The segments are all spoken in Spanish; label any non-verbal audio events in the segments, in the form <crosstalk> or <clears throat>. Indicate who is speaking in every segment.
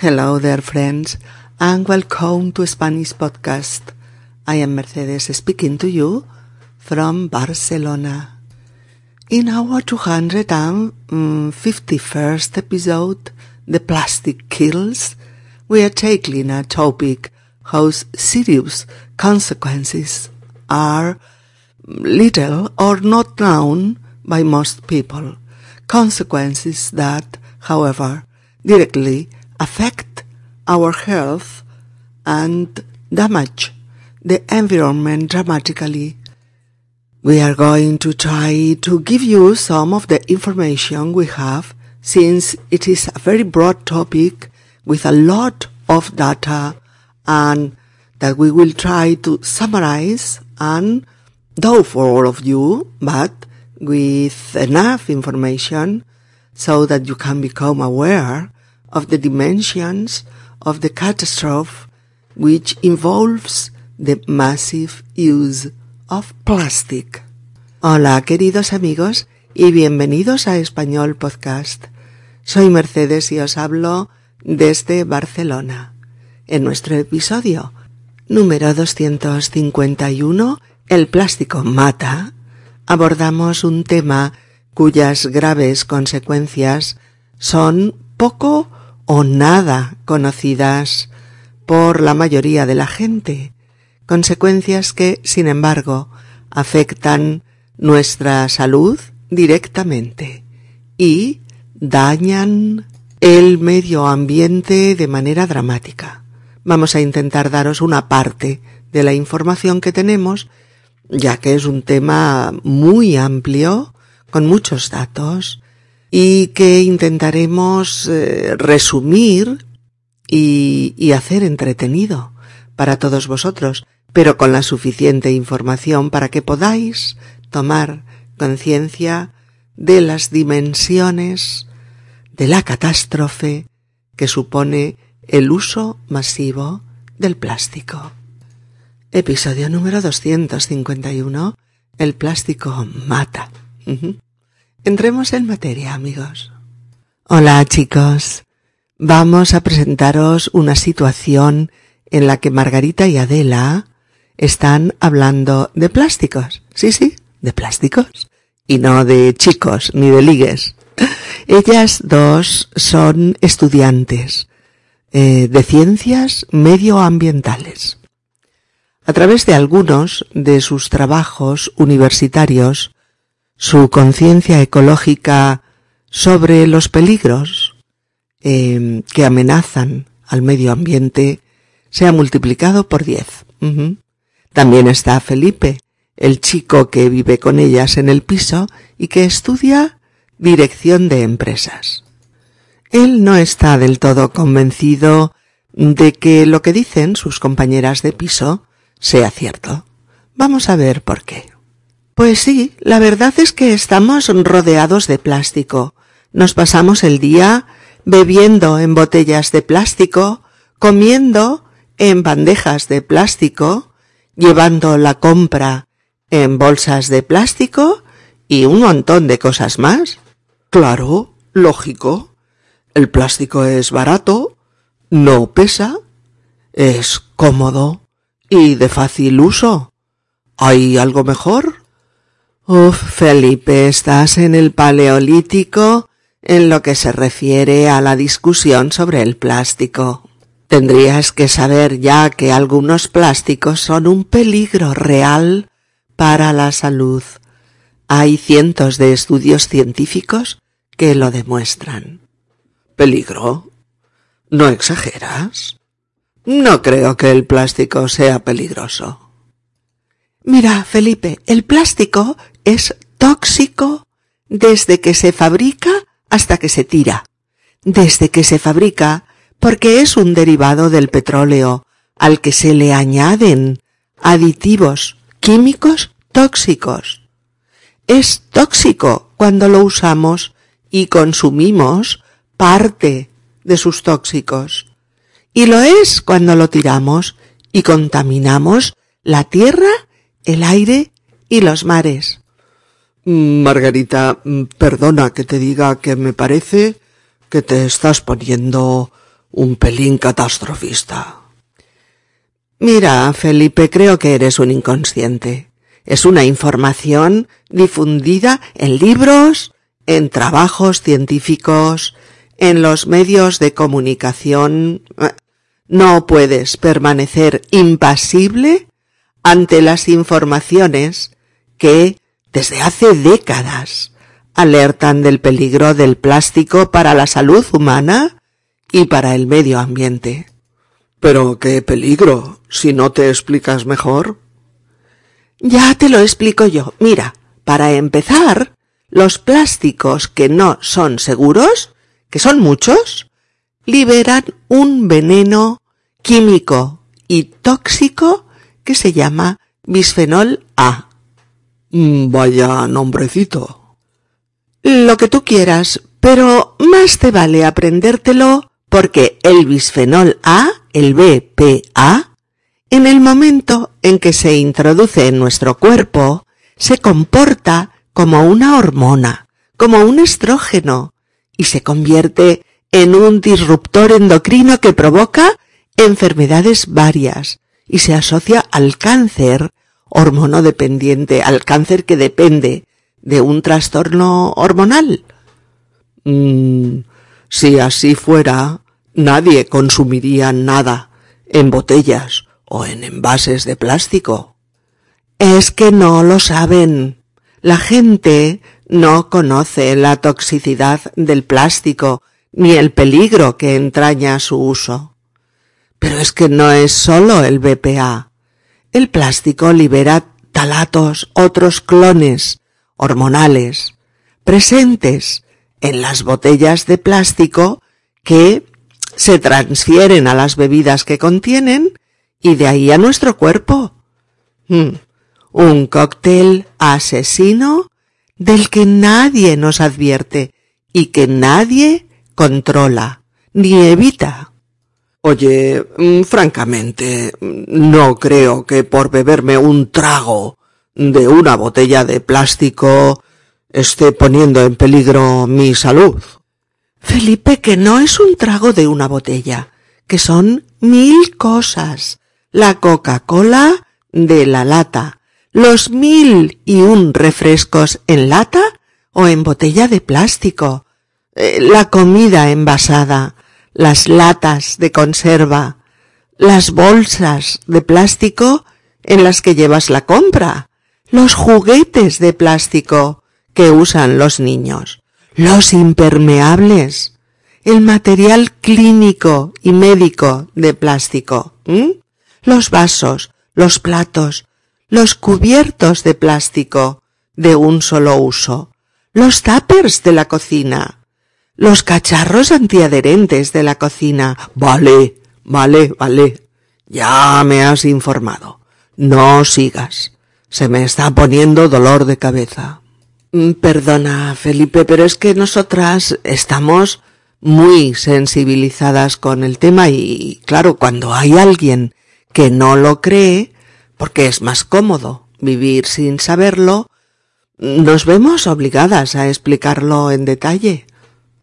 Speaker 1: Hello there, friends, and welcome to Spanish Podcast. I am Mercedes speaking to you from Barcelona. In our 251st episode, The Plastic Kills, we are tackling a topic whose serious consequences are little or not known by most people. Consequences that, however, directly affect our health and damage the environment dramatically. We are going to try to give you some of the information we have since it is a very broad topic with a lot of data and that we will try to summarize and though for all of you, but with enough information so that you can become aware of the dimensions of the catastrophe which involves the massive use of plastic. Hola queridos amigos y bienvenidos a Español Podcast. Soy Mercedes y os hablo desde Barcelona. En nuestro episodio número 251, El plástico mata, abordamos un tema cuyas graves consecuencias son poco o nada conocidas por la mayoría de la gente, consecuencias que, sin embargo, afectan nuestra salud directamente y dañan el medio ambiente de manera dramática. Vamos a intentar daros una parte de la información que tenemos ya que es un tema muy amplio, con muchos datos, y que intentaremos eh, resumir y, hacer entretenido para todos vosotros, pero con la suficiente información para que podáis tomar conciencia de las dimensiones de la catástrofe que supone el uso masivo del plástico. Episodio número 251. El plástico mata. Entremos en materia, amigos. Hola, chicos. Vamos a presentaros una situación en la que Margarita y Adela están hablando de plásticos. Sí, sí, de plásticos. Y no de chicos ni de ligues. Ellas dos son estudiantes eh, de ciencias medioambientales. A través de algunos de sus trabajos universitarios, su conciencia ecológica sobre los peligros eh, que amenazan al medio ambiente se ha multiplicado por diez. También está Felipe, el chico que vive con ellas en el piso y que estudia dirección de empresas. Él no está del todo convencido de que lo que dicen sus compañeras de piso sea cierto. Vamos a ver por qué. Pues sí, la verdad es que estamos rodeados de plástico. Nos pasamos el día bebiendo en botellas de plástico, comiendo en bandejas de plástico, llevando la compra en bolsas de plástico y un montón de cosas más.
Speaker 2: Claro, lógico. El plástico es barato, no pesa, es cómodo y de fácil uso. ¿Hay algo mejor?
Speaker 1: Uf, Felipe, estás en el paleolítico en lo que se refiere a la discusión sobre el plástico. Tendrías que saber ya que algunos plásticos son un peligro real para la salud. Hay cientos de estudios científicos que lo demuestran.
Speaker 2: ¿Peligro? ¿No exageras?
Speaker 1: No creo que el plástico sea peligroso. Mira, Felipe, el plástico es tóxico desde que se fabrica hasta que se tira. Desde que se fabrica, porque es un derivado del petróleo, al que se le añaden aditivos químicos tóxicos. Es tóxico cuando lo usamos y consumimos parte de sus tóxicos. Y lo es cuando lo tiramos y contaminamos la tierra, el aire y los mares.
Speaker 2: Margarita, perdona que te diga que me parece que te estás poniendo un pelín catastrofista.
Speaker 1: Mira, Felipe, creo que eres un inconsciente. Es una información difundida en libros, en trabajos científicos, en los medios de comunicación. No puedes permanecer impasible ante las informaciones que, desde hace décadas, alertan del peligro del plástico para la salud humana y para el medio ambiente.
Speaker 2: Pero qué peligro, si no te explicas mejor.
Speaker 1: Ya te lo explico yo. Mira, para empezar, los plásticos que no son seguros, que son muchos, liberan un veneno químico y tóxico que se llama bisfenol A.
Speaker 2: Mm, vaya nombrecito.
Speaker 1: Lo que tú quieras, pero más te vale aprendértelo porque el bisfenol A, el BPA, en el momento en que se introduce en nuestro cuerpo, se comporta como una hormona, como un estrógeno, y se convierte en un disruptor endocrino que provoca enfermedades varias y se asocia al cáncer hormonodependiente, al cáncer que depende de un trastorno hormonal.
Speaker 2: Mm, si así fuera, nadie consumiría nada en botellas o en envases de plástico.
Speaker 1: Es que no lo saben. La gente no conoce la toxicidad del plástico ni el peligro que entraña su uso. Pero es que no es solo el BPA. El plástico libera talatos, otros clones hormonales, presentes en las botellas de plástico que se transfieren a las bebidas que contienen y de ahí a nuestro cuerpo. Hmm. Un cóctel asesino del que nadie nos advierte y que nadie controla ni evita.
Speaker 2: Oye, mm, francamente, no creo que por beberme un trago de una botella de plástico esté poniendo en peligro mi salud.
Speaker 1: Felipe, que no es un trago de una botella, que son mil cosas. La Coca-Cola de la lata, los mil y un refrescos en lata o en botella de plástico, eh, la comida envasada, las latas de conserva, las bolsas de plástico en las que llevas la compra, los juguetes de plástico que usan los niños, los impermeables, el material clínico y médico de plástico, los vasos, los platos, los cubiertos de plástico de un solo uso, los tuppers de la cocina, los cacharros antiadherentes de la cocina.
Speaker 2: Vale, vale, vale. Ya me has informado. No sigas. Se me está poniendo dolor de cabeza.
Speaker 1: Mm, perdona, Felipe, pero es que nosotras estamos muy sensibilizadas con el tema y, claro, cuando hay alguien que no lo cree, porque es más cómodo vivir sin saberlo, nos vemos obligadas a explicarlo en detalle.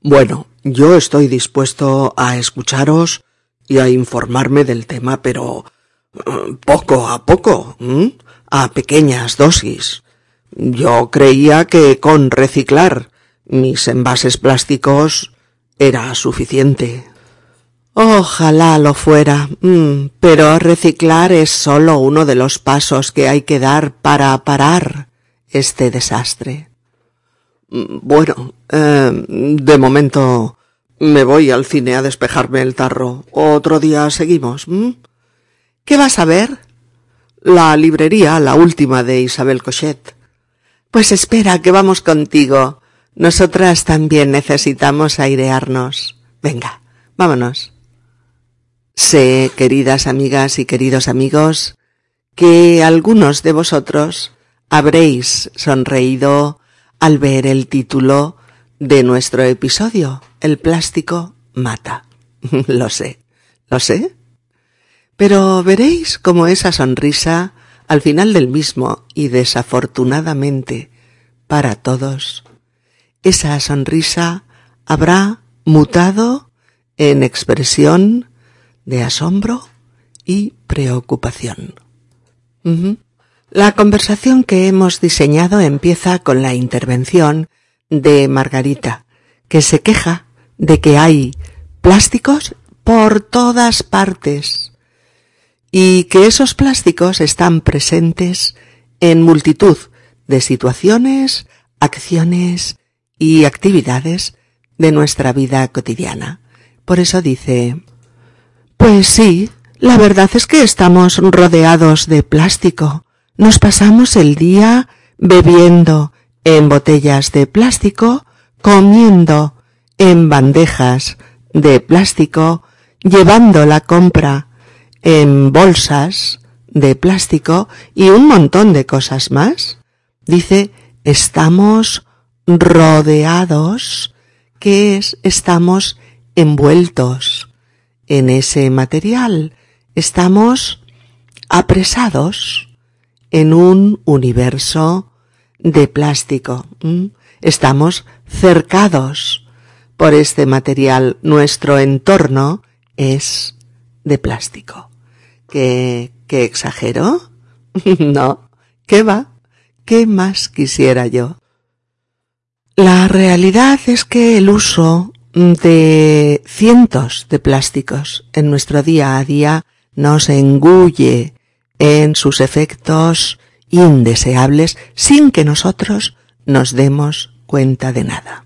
Speaker 2: Bueno, yo estoy dispuesto a escucharos y a informarme del tema, pero eh, poco a poco, a pequeñas dosis. Yo creía que con reciclar mis envases plásticos era suficiente.
Speaker 1: Ojalá lo fuera, pero reciclar es solo uno de los pasos que hay que dar para parar este desastre.
Speaker 2: Bueno, eh, de momento me voy al cine a despejarme el tarro. Otro día seguimos.
Speaker 1: ¿Qué vas a ver?
Speaker 2: La librería, la última de Isabel Cochet.
Speaker 1: Pues espera, que vamos contigo. Nosotras también necesitamos airearnos. Venga, vámonos. Sé, queridas amigas y queridos amigos, que algunos de vosotros habréis sonreído al ver el título de nuestro episodio, El plástico mata. <laughs> lo sé, lo sé. Pero veréis cómo esa sonrisa, al final del mismo, y desafortunadamente para todos, esa sonrisa habrá mutado
Speaker 2: en expresión de asombro y preocupación. La conversación que hemos diseñado empieza con la intervención de Margarita, que se queja de que hay plásticos por todas partes y que esos plásticos están presentes en multitud de situaciones, acciones y actividades de nuestra vida cotidiana. Por eso dice, pues sí, la verdad es que estamos rodeados de plástico. Nos pasamos el día bebiendo en botellas de plástico, comiendo en bandejas de plástico, llevando la compra en bolsas de plástico y un montón de cosas más. Dice, estamos rodeados, que es, estamos envueltos en ese material, estamos apresados en un universo de plástico. Estamos cercados por este material. Nuestro entorno es de plástico. ¿Qué, qué exagero? <laughs> no. ¿Qué va? ¿Qué más quisiera yo? La realidad es que el uso de cientos de plásticos en nuestro día a día nos engulle en sus efectos indeseables sin que nosotros nos demos cuenta de nada.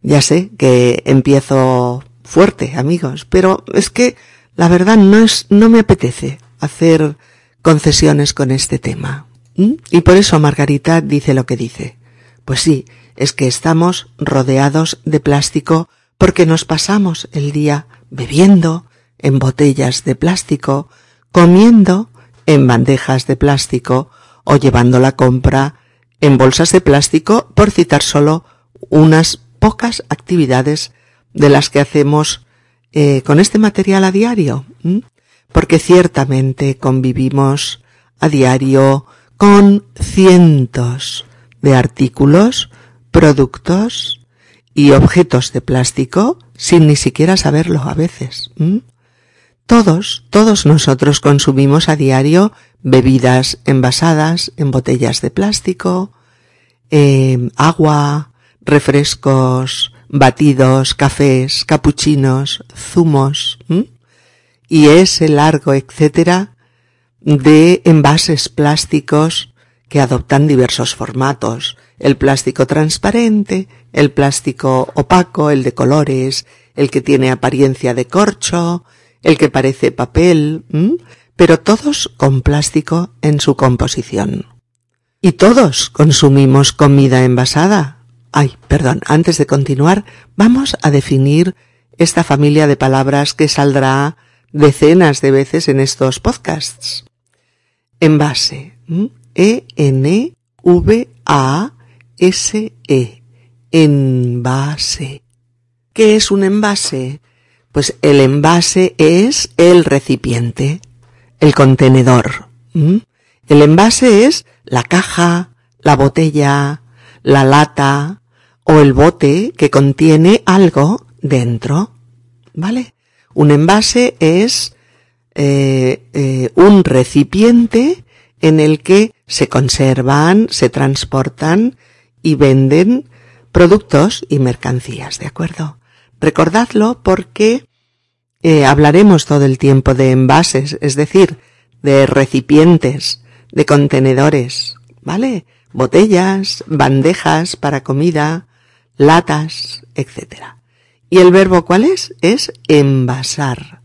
Speaker 2: Ya sé que empiezo fuerte, amigos, pero es que la verdad no es, no me apetece hacer concesiones con este tema. Y por eso Margarita dice lo que dice. Pues sí, es que estamos rodeados de plástico porque nos pasamos el día bebiendo en botellas de plástico, comiendo en bandejas de plástico o llevando la compra en bolsas de plástico, por citar solo unas pocas actividades de las que hacemos eh, con este material a diario, porque ciertamente convivimos a diario con cientos de artículos productos y objetos de plástico sin ni siquiera saberlo a veces. Todos, todos nosotros consumimos a diario bebidas envasadas en botellas de plástico, em, agua, refrescos, batidos, cafés, capuchinos, zumos, y ese largo etcétera de envases plásticos que adoptan diversos formatos, el plástico transparente, el plástico opaco, el de colores, el que tiene apariencia de corcho, el que parece papel, pero todos con plástico en su composición. Y todos consumimos comida envasada. Ay, perdón, antes de continuar, vamos a definir esta familia de palabras que saldrá decenas de veces en estos podcasts. Envase. E-N-V-A S-E. Envase. ¿Qué es un envase? Pues el envase es el recipiente, el contenedor. El envase es la caja, la botella, la lata o el bote que contiene algo dentro. ¿Vale? Un envase es eh, eh, un recipiente en el que se conservan, se transportan y venden productos y mercancías, ¿de acuerdo? Recordadlo porque eh, hablaremos todo el tiempo de envases, es decir, de recipientes, de contenedores, ¿vale? Botellas, bandejas para comida, latas, etc. ¿Y el verbo cuál es? Es envasar.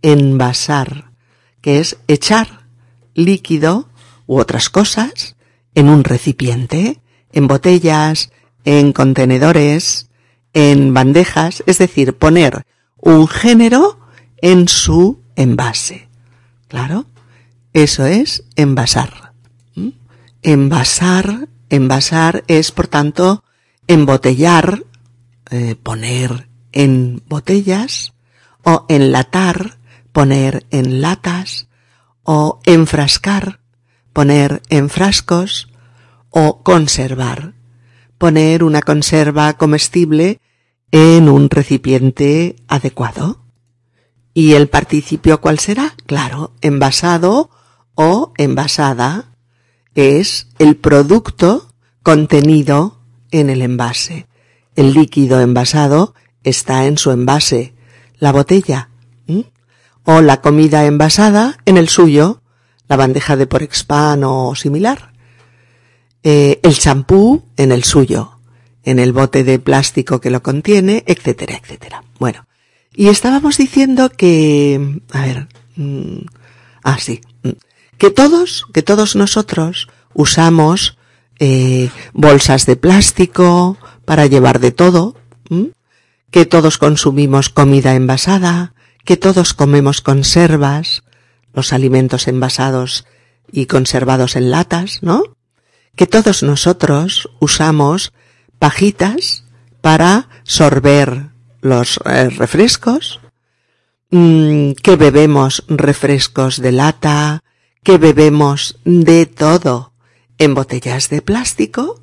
Speaker 2: Envasar, que es echar líquido u otras cosas en un recipiente en botellas, en contenedores, en bandejas, es decir, poner un género en su envase. Claro, eso es envasar. ¿Mm? Envasar, envasar es, por tanto, embotellar, eh, poner en botellas, o enlatar, poner en latas, o enfrascar, poner en frascos, o conservar. Poner una conserva comestible
Speaker 1: en un recipiente adecuado. ¿Y el participio cuál será? Claro, envasado o envasada es el producto contenido en el envase. El líquido envasado está en su envase, la botella, o la comida envasada en el suyo, la bandeja de Porexpan o similar. Eh, el champú en el suyo, en el bote de plástico que lo contiene, etcétera, etcétera. Bueno, y estábamos diciendo que, a ver, mm, ah, sí, mm, que todos, que todos nosotros usamos eh, bolsas de plástico para llevar de todo, que todos consumimos comida envasada, que todos comemos conservas, los alimentos envasados y conservados en latas, ¿no? Que todos nosotros usamos pajitas para sorber los eh, refrescos, mm, que bebemos refrescos de lata, que bebemos de todo en botellas de plástico,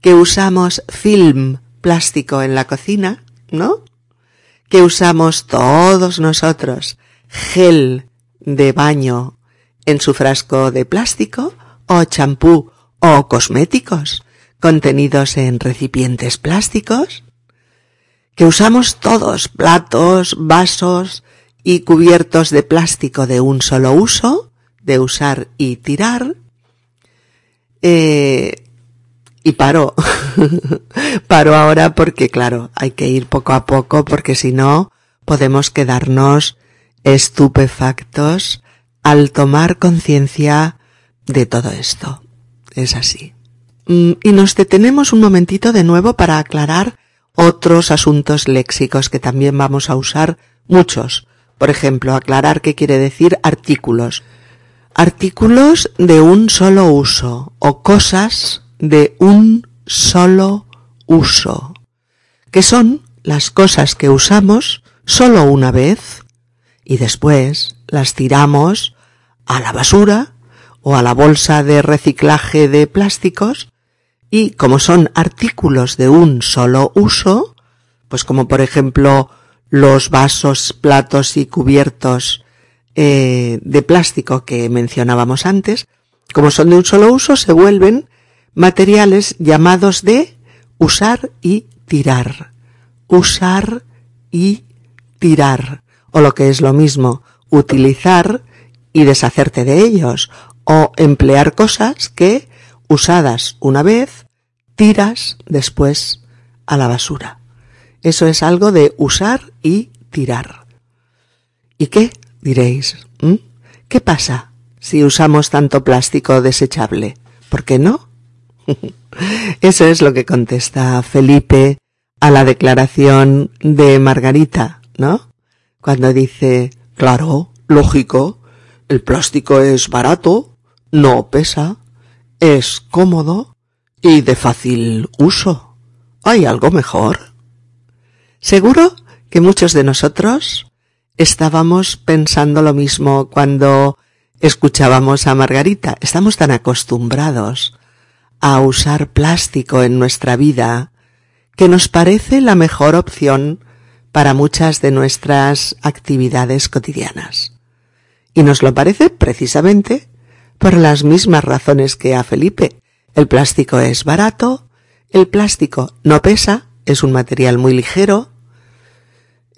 Speaker 1: que usamos film plástico en la cocina, ¿no? que usamos todos nosotros gel de baño en su frasco de plástico o champú o cosméticos contenidos en recipientes plásticos, que usamos todos platos, vasos y cubiertos de plástico de un solo uso, de usar y tirar, eh, y paro. <laughs> paro ahora porque, claro, hay que ir poco a poco porque si no podemos quedarnos estupefactos al tomar conciencia de todo esto. Es así. Mm, y nos detenemos un momentito de nuevo para aclarar otros asuntos léxicos que también vamos a usar muchos. Por ejemplo, aclarar qué quiere decir artículos. Artículos de un solo uso o cosas de un solo uso, que son las cosas que usamos solo una vez y después las tiramos a la basura o a la bolsa de reciclaje de plásticos y como son artículos de un solo uso, pues como por ejemplo los vasos, platos y cubiertos eh, de plástico que mencionábamos antes, como son de un solo uso, se vuelven materiales llamados de usar y tirar. Usar y tirar. O lo que es lo mismo, utilizar y deshacerte de ellos. O emplear cosas que, usadas una vez, tiras después a la basura. Eso es algo de usar y tirar. ¿Y qué? diréis. ¿Qué pasa si usamos tanto plástico desechable? ¿Por qué no? <laughs> Eso es lo que contesta Felipe a la declaración de Margarita, ¿no? Cuando dice, claro, lógico, el plástico es barato, no pesa, es cómodo y de fácil uso. ¿Hay algo mejor? Seguro que muchos de nosotros estábamos pensando lo mismo cuando escuchábamos a Margarita. Estamos tan acostumbrados a usar plástico en nuestra vida que nos parece la mejor opción para muchas de nuestras actividades cotidianas. Y nos lo parece precisamente por las mismas razones que a Felipe. El plástico es barato, el plástico no pesa, es un material muy ligero,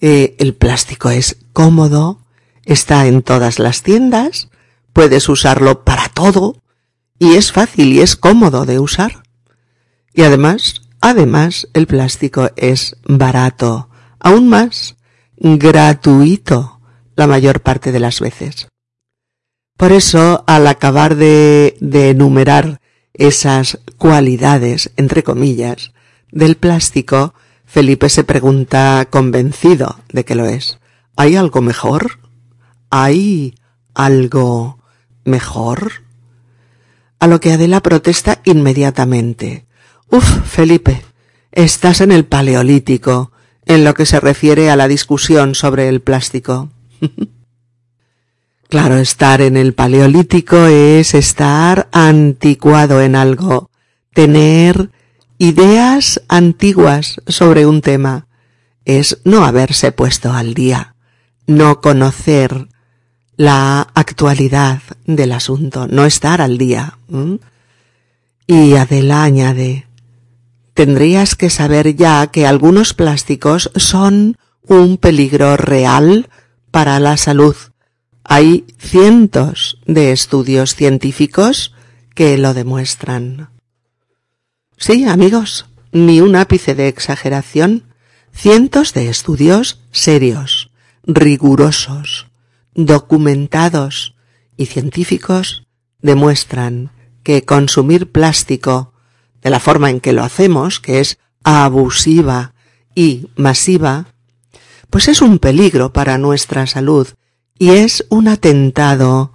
Speaker 1: eh, el plástico es cómodo, está en todas las tiendas, puedes usarlo para todo, y es fácil y es cómodo de usar. Y además, además, el plástico es barato, aún más, gratuito la mayor parte de las veces. Por eso, al acabar de, de enumerar esas cualidades, entre comillas, del plástico, Felipe se pregunta convencido de que lo es. ¿Hay algo mejor? ¿Hay algo mejor? a lo que Adela protesta inmediatamente. Uf, Felipe, estás en el Paleolítico, en lo que se refiere a la discusión sobre el plástico. <laughs> claro, estar en el Paleolítico es estar anticuado en algo, tener ideas antiguas sobre un tema. es no haberse puesto al día, no conocer la actualidad del asunto, no estar al día. Y Adela añade, tendrías que saber ya que algunos plásticos son un peligro real para la salud. Hay cientos de estudios científicos que lo demuestran. Sí, amigos, ni un ápice de exageración. Cientos de estudios serios, rigurosos, documentados y científicos demuestran que consumir plástico de la forma en que lo hacemos, que es abusiva y masiva, pues es un peligro para nuestra salud y es un atentado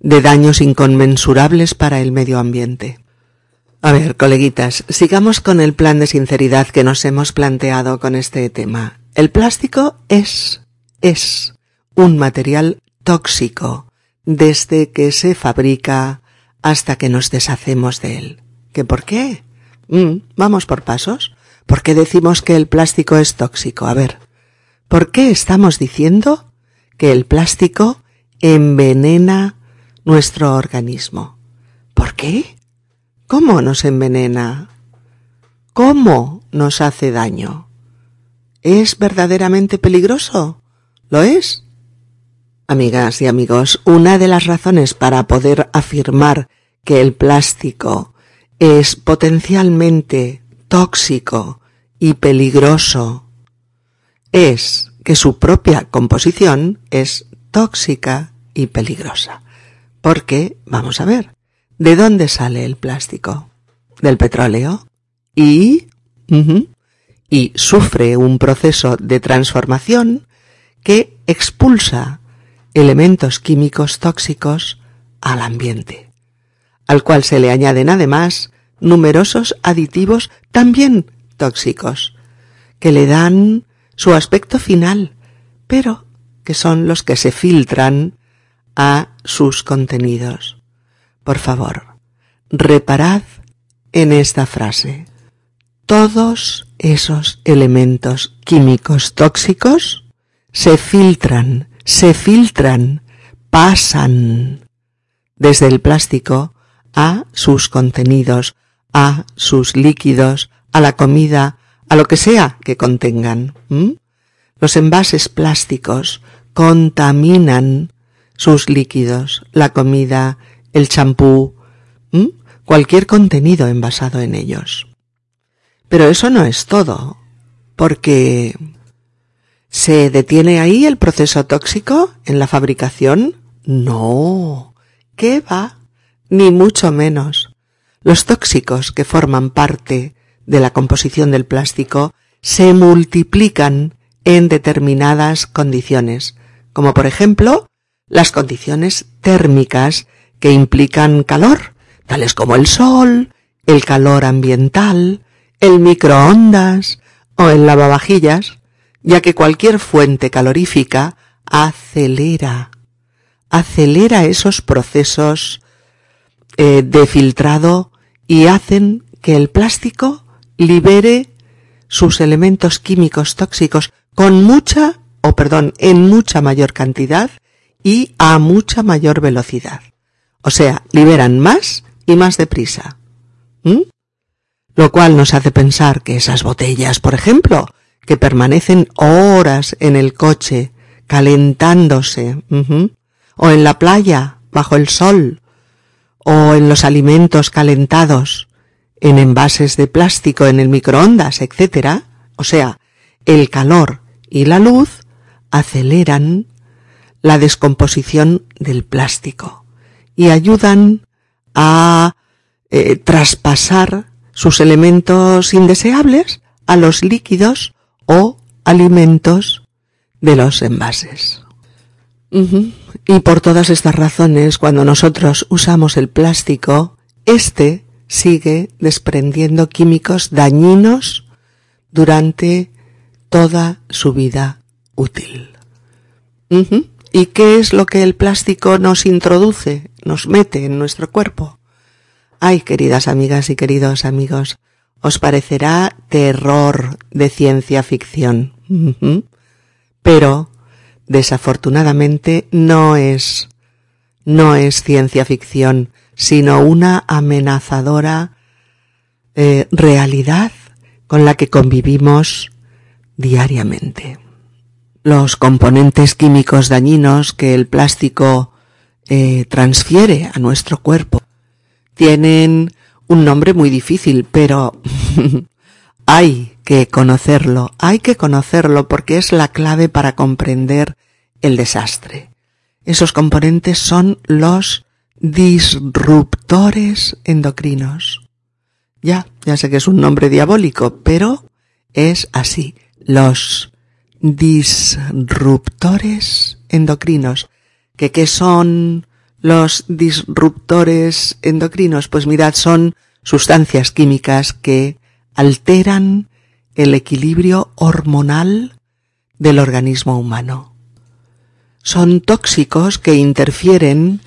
Speaker 1: de daños inconmensurables para el medio ambiente. A ver, coleguitas, sigamos con el plan de sinceridad que nos hemos planteado con este tema. El plástico es, es un material tóxico desde que se fabrica hasta que nos deshacemos de él. ¿Qué por qué? Mm, vamos por pasos. ¿Por qué decimos que el plástico es tóxico? A ver, ¿por qué estamos diciendo que el plástico envenena nuestro organismo. ¿Por qué? ¿Cómo nos envenena? ¿Cómo nos hace daño? ¿Es verdaderamente peligroso? ¿Lo es? Amigas y amigos, una de las razones para poder afirmar que el plástico es potencialmente tóxico y peligroso es que su propia composición es tóxica y peligrosa. Porque, vamos a ver, ¿de dónde sale el plástico? Del petróleo. Y, y sufre un proceso de transformación que expulsa elementos químicos tóxicos al ambiente, al cual se le añaden además numerosos aditivos también tóxicos, que le dan su aspecto final, pero que son los que se filtran a sus contenidos. Por favor, reparad en esta frase. Todos esos elementos químicos tóxicos se filtran, se filtran, pasan desde el plástico a sus contenidos, a sus líquidos, a la comida, a lo que sea que contengan. Los envases plásticos contaminan sus líquidos, la comida, el champú, cualquier contenido envasado en ellos. Pero eso no es todo, porque ¿se detiene ahí el proceso tóxico en la fabricación? No, ¿qué va? Ni mucho menos. Los tóxicos que forman parte de la composición del plástico se multiplican en determinadas condiciones, como por ejemplo las condiciones térmicas que implican calor, tales como el sol, el calor ambiental, el microondas o el lavavajillas, ya que cualquier fuente calorífica acelera, acelera esos procesos eh, de filtrado y hacen que el plástico libere sus elementos químicos tóxicos con mucha, o perdón, en mucha mayor cantidad y a mucha mayor velocidad. O sea, liberan más y más deprisa. ¿Mm? Lo cual nos hace pensar que esas botellas, por ejemplo, que permanecen horas en el coche, calentándose, o en la playa, bajo el sol, o en los alimentos calentados, en envases de plástico en el microondas, etc., o sea, el calor y la luz aceleran la descomposición del plástico y ayudan a eh, traspasar sus elementos indeseables a los líquidos o alimentos de los envases. Y por todas estas razones, cuando nosotros usamos el plástico, éste sigue desprendiendo químicos dañinos durante toda su vida útil. ¿Y qué es lo que el plástico nos introduce, nos mete en nuestro cuerpo? Ay, queridas amigas y queridos amigos, os parecerá terror de ciencia ficción.
Speaker 2: Pero, desafortunadamente, no es, no es ciencia ficción, sino una amenazadora eh, realidad con la que convivimos diariamente. Los componentes químicos dañinos que el plástico eh, transfiere a nuestro cuerpo tienen un nombre muy difícil, pero <laughs> hay que conocerlo, hay que conocerlo porque es la clave para comprender el desastre. Esos componentes son los disruptores endocrinos. Ya, ya sé que es un nombre diabólico, pero es así. Los disruptores endocrinos. ¿Que qué son los disruptores endocrinos? Pues mirad, son sustancias químicas que alteran el equilibrio hormonal del organismo humano. Son tóxicos que interfieren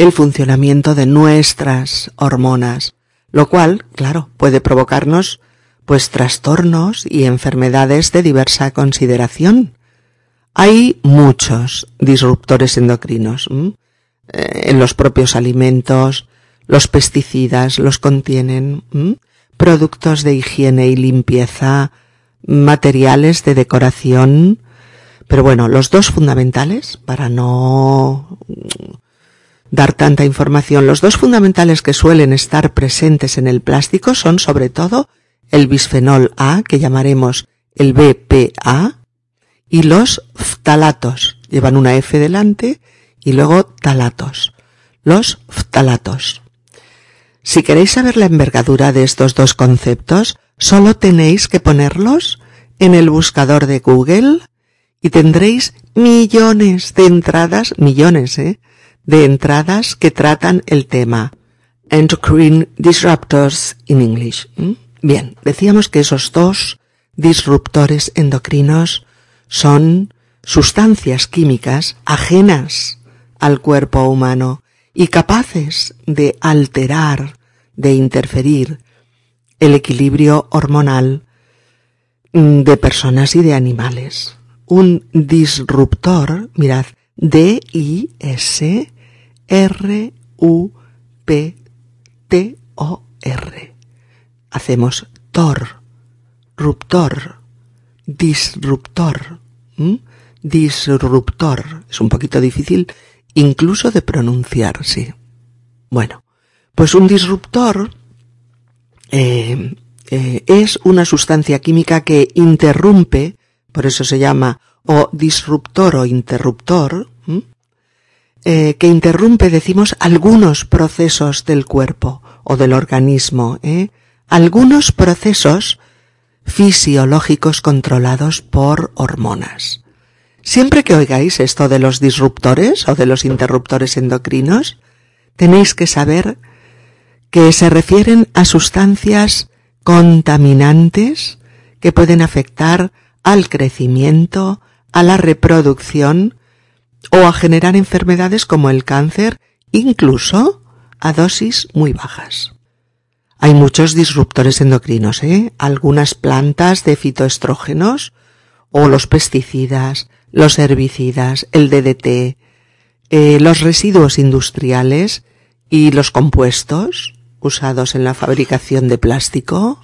Speaker 2: el funcionamiento de nuestras hormonas, lo cual, claro, puede provocarnos pues trastornos y enfermedades de diversa consideración. Hay muchos disruptores endocrinos eh, en los propios alimentos, los pesticidas los contienen, productos de higiene y limpieza, materiales de decoración, pero bueno, los dos fundamentales, para no dar tanta información, los dos fundamentales que suelen estar presentes en el plástico son sobre todo el bisfenol A, que llamaremos el BPA, y los phtalatos, llevan una F delante, y luego talatos, los phtalatos. Si queréis saber la envergadura de estos dos conceptos, solo tenéis que ponerlos en el buscador de Google y tendréis millones de entradas, millones, ¿eh? De entradas que tratan el tema. Endocrine Disruptors in English. Bien, decíamos que esos dos disruptores endocrinos son sustancias químicas ajenas al cuerpo humano y capaces de alterar, de interferir el equilibrio hormonal de personas y de animales. Un disruptor, mirad, D-I-S-R-U-P-T-O-R. Hacemos tor, ruptor, disruptor, disruptor. Es un poquito difícil incluso de pronunciar, sí. Bueno, pues un disruptor eh, eh, es una sustancia química que interrumpe, por eso se llama o disruptor o interruptor, eh, que interrumpe, decimos, algunos procesos del cuerpo o del organismo, ¿eh? algunos procesos fisiológicos controlados por hormonas. Siempre que oigáis esto de los disruptores o de los interruptores endocrinos, tenéis que saber que se refieren a sustancias contaminantes que pueden afectar al crecimiento, a la reproducción o a generar enfermedades como el cáncer, incluso a dosis muy bajas. Hay muchos disruptores endocrinos, ¿eh? Algunas plantas de fitoestrógenos o los pesticidas, los herbicidas, el DDT, eh, los residuos industriales y los compuestos usados en la fabricación de plástico,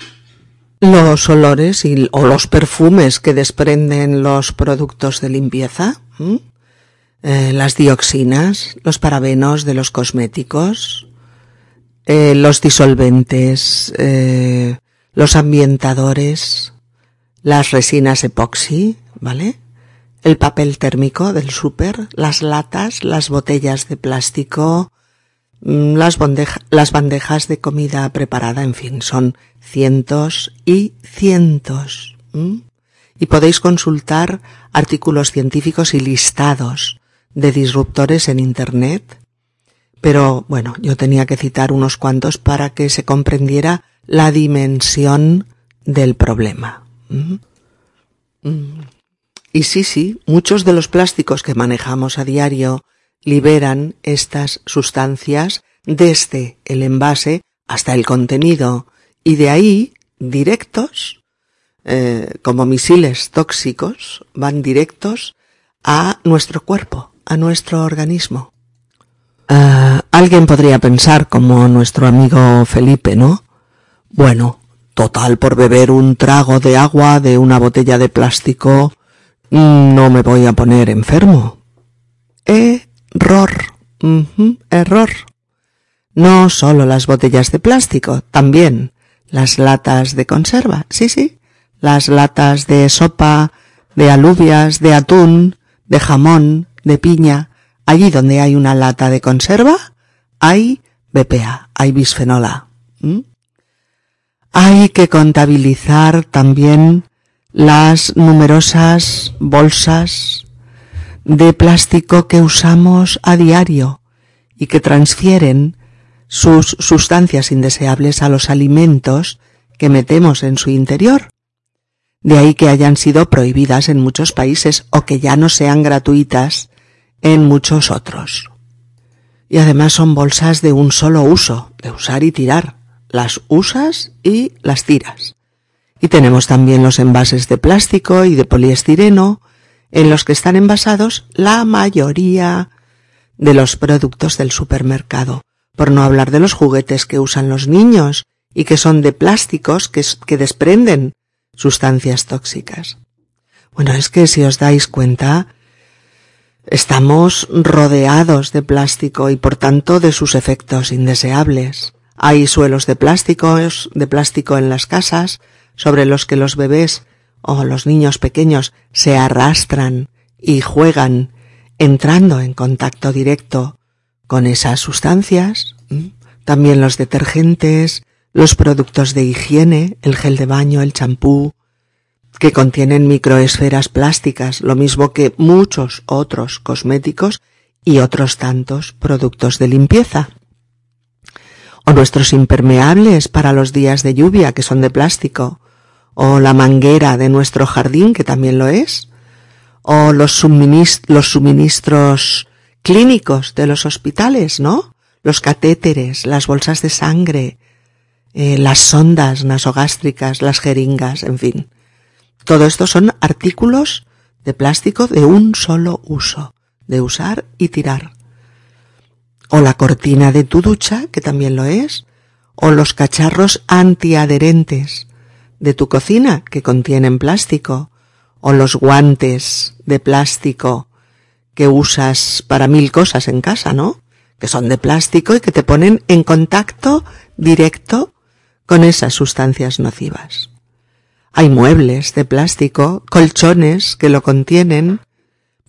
Speaker 2: los olores y, o los perfumes que desprenden los productos de limpieza, eh, las dioxinas, los parabenos de los cosméticos, eh, los disolventes, eh, los ambientadores, las resinas epoxi, ¿vale? El papel térmico del súper, las latas, las botellas de plástico, mm, las, las bandejas de comida preparada, en fin, son cientos y cientos. Y podéis consultar artículos científicos y listados de disruptores en Internet. Pero bueno, yo tenía que citar unos cuantos para que se comprendiera la dimensión del problema. Y sí, sí, muchos de los plásticos que manejamos a diario liberan estas sustancias desde el envase hasta el contenido y de ahí directos eh, como misiles tóxicos, van directos a nuestro cuerpo, a nuestro organismo. Uh, alguien podría pensar, como nuestro amigo Felipe, ¿no? Bueno, total, por beber un trago de agua de una botella de plástico, no me voy a poner enfermo. Error. error. No solo las botellas de plástico, también las latas de conserva. Sí, sí. Las latas de sopa, de alubias, de atún, de jamón, de piña. Allí donde hay una lata de conserva, hay BPA, hay bisfenola. Hay que contabilizar también las numerosas bolsas de plástico que usamos a diario y que transfieren sus sustancias indeseables a los alimentos que metemos en su interior. De ahí que hayan sido prohibidas en muchos países o que ya no sean gratuitas en muchos otros. Y además son bolsas de un solo uso, de usar y tirar. Las usas y las tiras. Y tenemos también los envases de plástico y de poliestireno, en los que están envasados la mayoría de los productos del supermercado, por no hablar de los juguetes que usan los niños y que son de plásticos que, que desprenden sustancias tóxicas. Bueno, es que si os dais cuenta, estamos rodeados de plástico y por tanto de sus efectos indeseables. Hay suelos de plásticos, de plástico en las casas, sobre los que los bebés o los niños pequeños se arrastran y juegan entrando en contacto directo con esas sustancias, también los detergentes, los productos de higiene, el gel de baño, el champú, que contienen microesferas plásticas, lo mismo que muchos otros cosméticos y otros tantos productos de limpieza. O nuestros impermeables para los días de lluvia, que son de plástico, o la manguera de nuestro jardín, que también lo es, o los, suministros clínicos de los hospitales, ¿no? Los catéteres, las bolsas de sangre, eh, las sondas nasogástricas, las jeringas, en fin. Todo esto son artículos de plástico de un solo uso, de usar y tirar. O la cortina de tu ducha, que también lo es, o los cacharros antiadherentes de tu cocina, que contienen plástico, o los guantes de plástico que usas para mil cosas en casa, ¿no? Que son de plástico y que te ponen en contacto directo con esas sustancias nocivas. Hay muebles de plástico, colchones que lo contienen,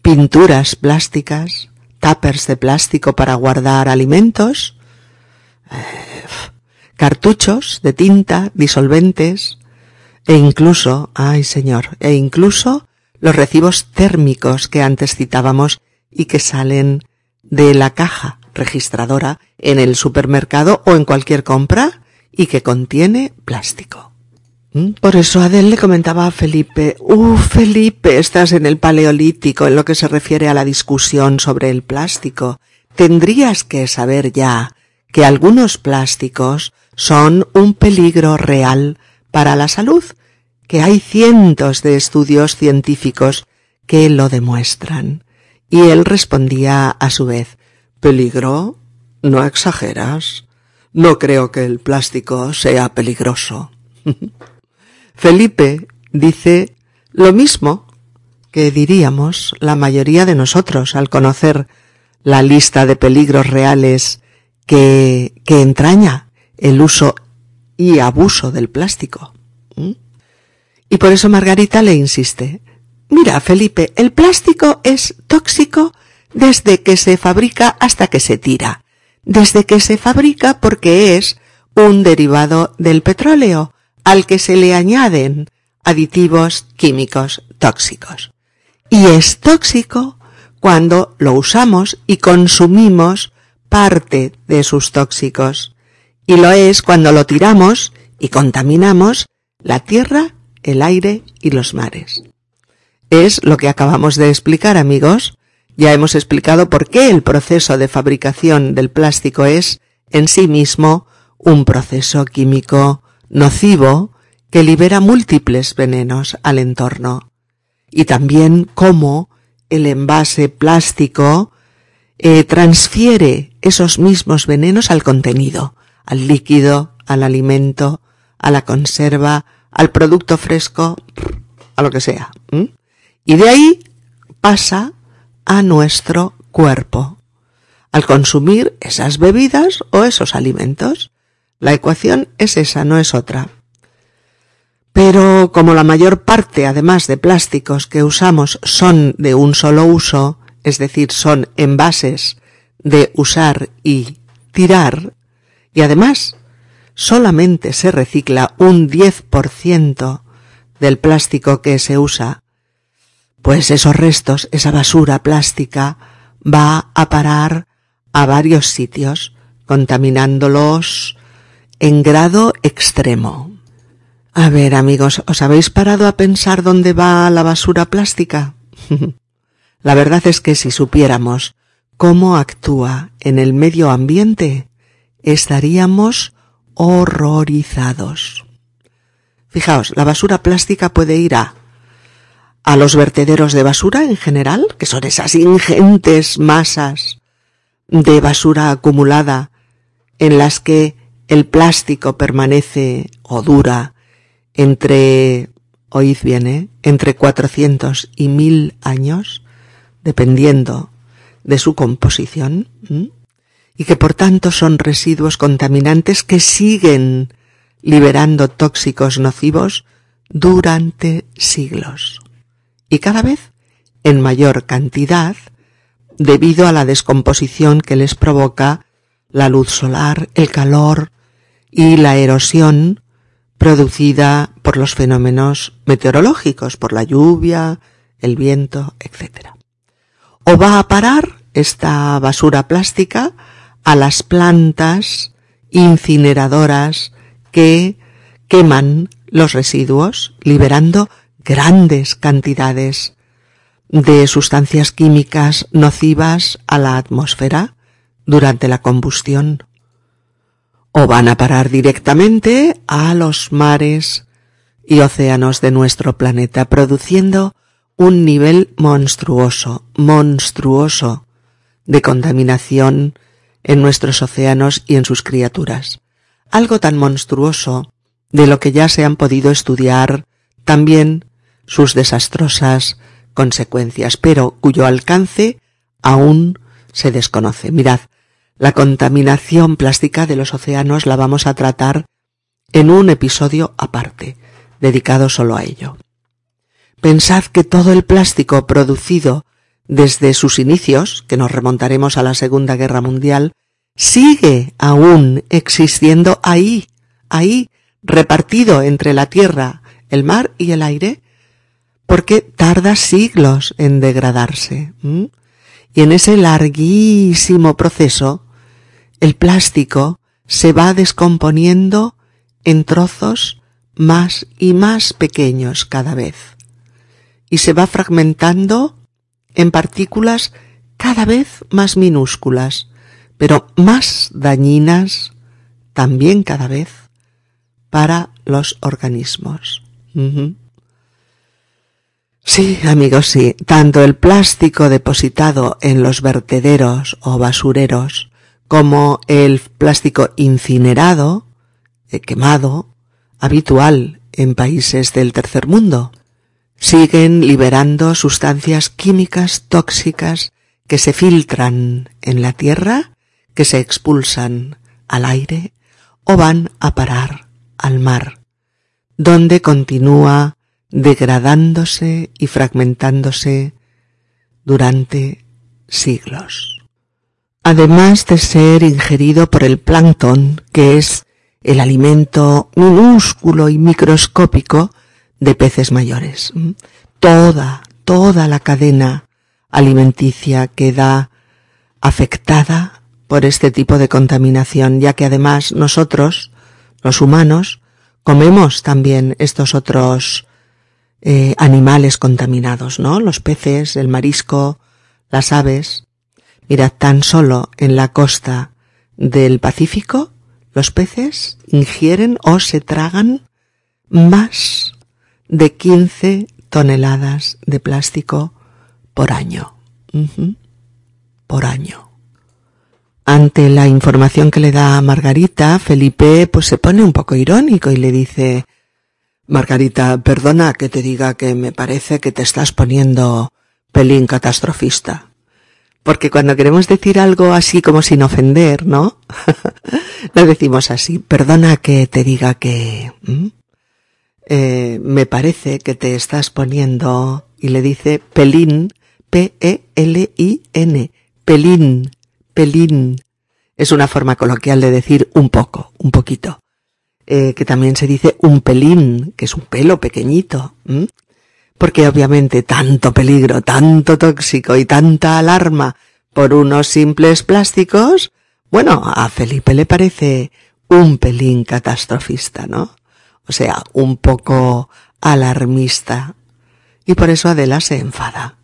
Speaker 2: pinturas plásticas, tuppers de plástico para guardar alimentos, eh, cartuchos de tinta, disolventes, e incluso, ay señor, e incluso los recibos térmicos que antes citábamos y que salen de la caja registradora en el supermercado o en cualquier compra y que contiene plástico. ¿Mm? Por eso Adel le comentaba a Felipe, uh, Felipe, estás en el paleolítico en lo que se refiere a la discusión sobre el plástico. Tendrías que saber ya que algunos plásticos son un peligro real para la salud, que hay cientos de estudios científicos que lo demuestran. Y él respondía a su vez, ¿Peligro? No exageras. No creo que el plástico sea peligroso. <laughs> Felipe dice lo mismo que diríamos la mayoría de nosotros al conocer la lista de peligros reales que, que entraña el uso y abuso del plástico. Y por eso Margarita le insiste. Mira, Felipe, el plástico es tóxico desde que se fabrica hasta que se tira. Desde que se fabrica porque es un derivado del petróleo al que se le añaden aditivos químicos tóxicos. Y es tóxico cuando lo usamos y consumimos parte de sus tóxicos y lo es cuando lo tiramos y contaminamos la tierra, el aire y los mares. Es lo que acabamos de explicar, amigos. Ya hemos explicado por qué el proceso de fabricación del plástico es, en sí mismo, un proceso químico nocivo
Speaker 1: que libera múltiples venenos al entorno y también cómo el envase plástico eh, transfiere esos mismos venenos al contenido, al líquido, al alimento, a la conserva, al producto fresco, a lo que sea. Y de ahí pasa a nuestro cuerpo. Al consumir esas bebidas o esos alimentos, la ecuación es esa, no es otra. Pero como la mayor parte, además de plásticos que usamos, son de un solo uso, es decir, son envases de usar y tirar, y además solamente se recicla un 10% del plástico que se usa, pues esos restos, esa basura plástica, va a parar a varios sitios, contaminándolos en grado extremo. A ver, amigos, ¿os habéis parado a pensar dónde va la basura plástica? <laughs> la verdad es que si supiéramos cómo actúa en el medio ambiente, estaríamos horrorizados. Fijaos, la basura plástica puede ir a a los vertederos de basura en general, que son esas ingentes masas de basura acumulada en las que el plástico permanece o dura entre, oíd bien, ¿eh? entre 400 y 1000 años, dependiendo de su composición, y que por tanto son residuos contaminantes que siguen liberando tóxicos nocivos durante siglos, y cada vez en mayor cantidad debido a la descomposición que les provoca la luz solar, el calor y la erosión producida por los fenómenos meteorológicos, por la lluvia, el viento, etc. O va a parar esta basura plástica a las plantas incineradoras que queman los residuos, liberando grandes cantidades de sustancias químicas nocivas a la atmósfera durante la combustión o van a parar directamente a los mares y océanos de nuestro planeta, produciendo un nivel monstruoso, monstruoso de contaminación en nuestros océanos y en sus criaturas. Algo tan monstruoso de lo que ya se han podido estudiar también sus desastrosas consecuencias, pero cuyo alcance aún se desconoce. Mirad, la contaminación plástica de los océanos la vamos a tratar en un episodio aparte, dedicado solo a ello. Pensad que todo el plástico producido desde sus inicios, que nos remontaremos a la Segunda Guerra Mundial, sigue aún existiendo ahí, ahí, repartido entre la tierra, el mar y el aire, porque tarda siglos en degradarse. Y en ese larguísimo proceso, el plástico se va descomponiendo en trozos más y más pequeños cada vez. Y se va fragmentando en partículas cada vez más minúsculas, pero más dañinas también cada vez para los organismos. Sí, amigos, sí, tanto el plástico depositado en los vertederos o basureros como el plástico incinerado, eh, quemado, habitual en países del tercer mundo. Siguen liberando sustancias químicas tóxicas que se filtran en la tierra, que se expulsan al aire o van a parar al mar, donde continúa degradándose y fragmentándose durante siglos además de ser ingerido por el plancton, que es el alimento minúsculo y microscópico de peces mayores. Toda, toda la cadena alimenticia queda afectada por este tipo de contaminación, ya que además nosotros, los humanos, comemos también estos otros eh, animales contaminados, ¿no? Los peces, el marisco, las aves. Mirad, tan solo en la costa del Pacífico, los peces ingieren o se tragan más de 15 toneladas de plástico por año. Por año. Ante la información que le da Margarita, Felipe pues se pone un poco irónico y le dice Margarita, perdona que te diga que me parece que te estás poniendo pelín catastrofista. Porque cuando queremos decir algo así como sin ofender, ¿no? <laughs> Lo decimos así. Perdona que te diga que... Eh, me parece que te estás poniendo... Y le dice pelín, P-E-L-I-N, pelín, pelín. Es una forma coloquial de decir un poco, un poquito. Eh, que también se dice un pelín, que es un pelo pequeñito porque obviamente tanto peligro, tanto tóxico y tanta alarma por unos simples plásticos, bueno, a Felipe le parece un pelín catastrofista, ¿no? O sea, un poco alarmista. Y por eso Adela se enfada.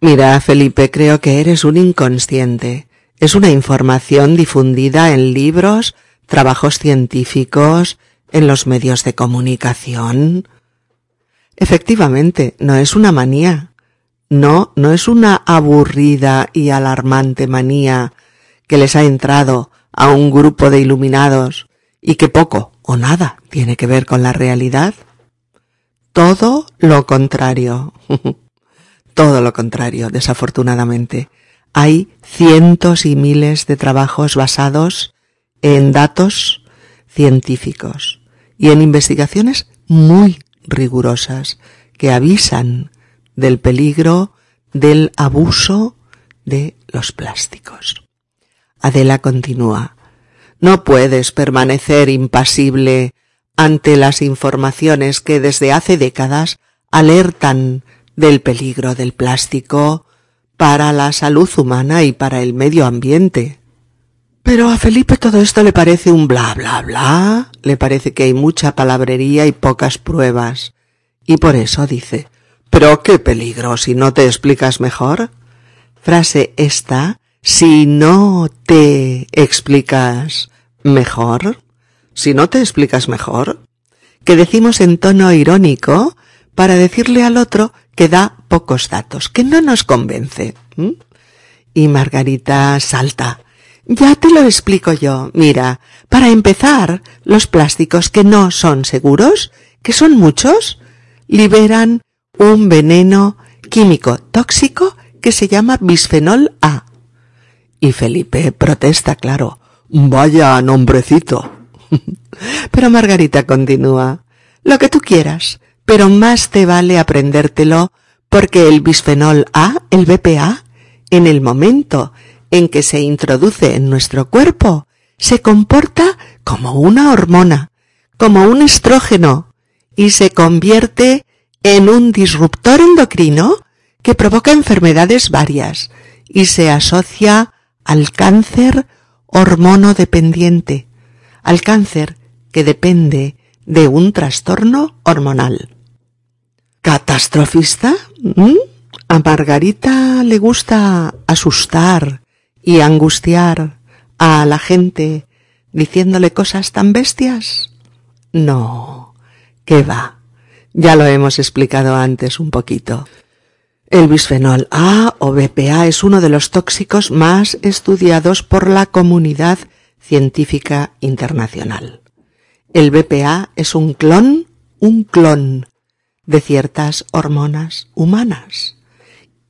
Speaker 1: Mira, Felipe, creo que eres un inconsciente. Es una información difundida en libros, trabajos científicos, en los medios de comunicación, Efectivamente, no es una manía. No, no es una aburrida y alarmante manía que les ha entrado a un grupo de iluminados y que poco o nada tiene que ver con la realidad. Todo lo contrario. <laughs> Todo lo contrario, desafortunadamente. Hay cientos y miles de trabajos basados en datos científicos y en investigaciones muy rigurosas que avisan del peligro del abuso de los plásticos. Adela continúa. No puedes permanecer impasible ante las informaciones que desde hace décadas alertan del peligro del plástico para la salud humana y para el medio ambiente. Pero a Felipe todo esto le parece un bla bla bla, le parece que hay mucha palabrería y pocas pruebas. Y por eso dice, pero qué peligro si no te explicas mejor. Frase esta, si no te explicas mejor, si no te explicas mejor, que decimos en tono irónico para decirle al otro que da pocos datos, que no nos convence. Y Margarita salta. Ya te lo explico yo. Mira, para empezar, los plásticos que no son seguros, que son muchos, liberan un veneno químico tóxico que se llama bisfenol A. Y Felipe protesta, claro. Vaya nombrecito. <laughs> pero Margarita continúa. Lo que tú quieras, pero más te vale aprendértelo porque el bisfenol A, el BPA, en el momento en que se introduce en nuestro cuerpo se comporta como una hormona, como un estrógeno, y se convierte en un disruptor endocrino que provoca enfermedades varias y se asocia al cáncer hormonodependiente, al cáncer que depende de un trastorno hormonal. ¿Catastrofista? A Margarita le gusta asustar, y angustiar a la gente diciéndole cosas tan bestias? No, ¿qué va? Ya lo hemos explicado antes un poquito. El bisfenol A o BPA es uno de los tóxicos más estudiados por la comunidad científica internacional. El BPA es un clon, un clon de ciertas hormonas humanas.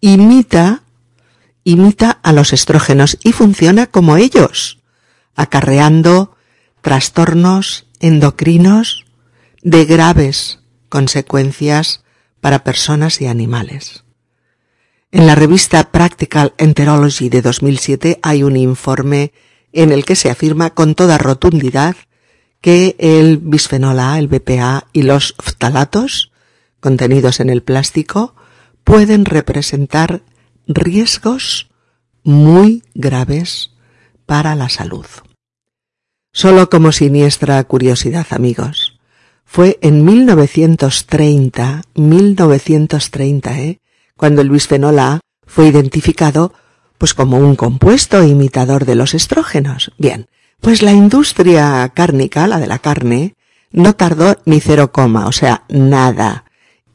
Speaker 1: Imita imita a los estrógenos y funciona como ellos, acarreando trastornos endocrinos de graves consecuencias para personas y animales. En la revista Practical Enterology de 2007 hay un informe en el que se afirma con toda rotundidad que el bisfenol A, el BPA y losftalatos contenidos en el plástico pueden representar riesgos muy graves para la salud. Solo como siniestra curiosidad, amigos. Fue en 1930, 1930, ¿eh? cuando el bisfenol A fue identificado pues como un compuesto imitador de los estrógenos. Bien, pues la industria cárnica, la de la carne, no tardó ni cero coma, o sea, nada,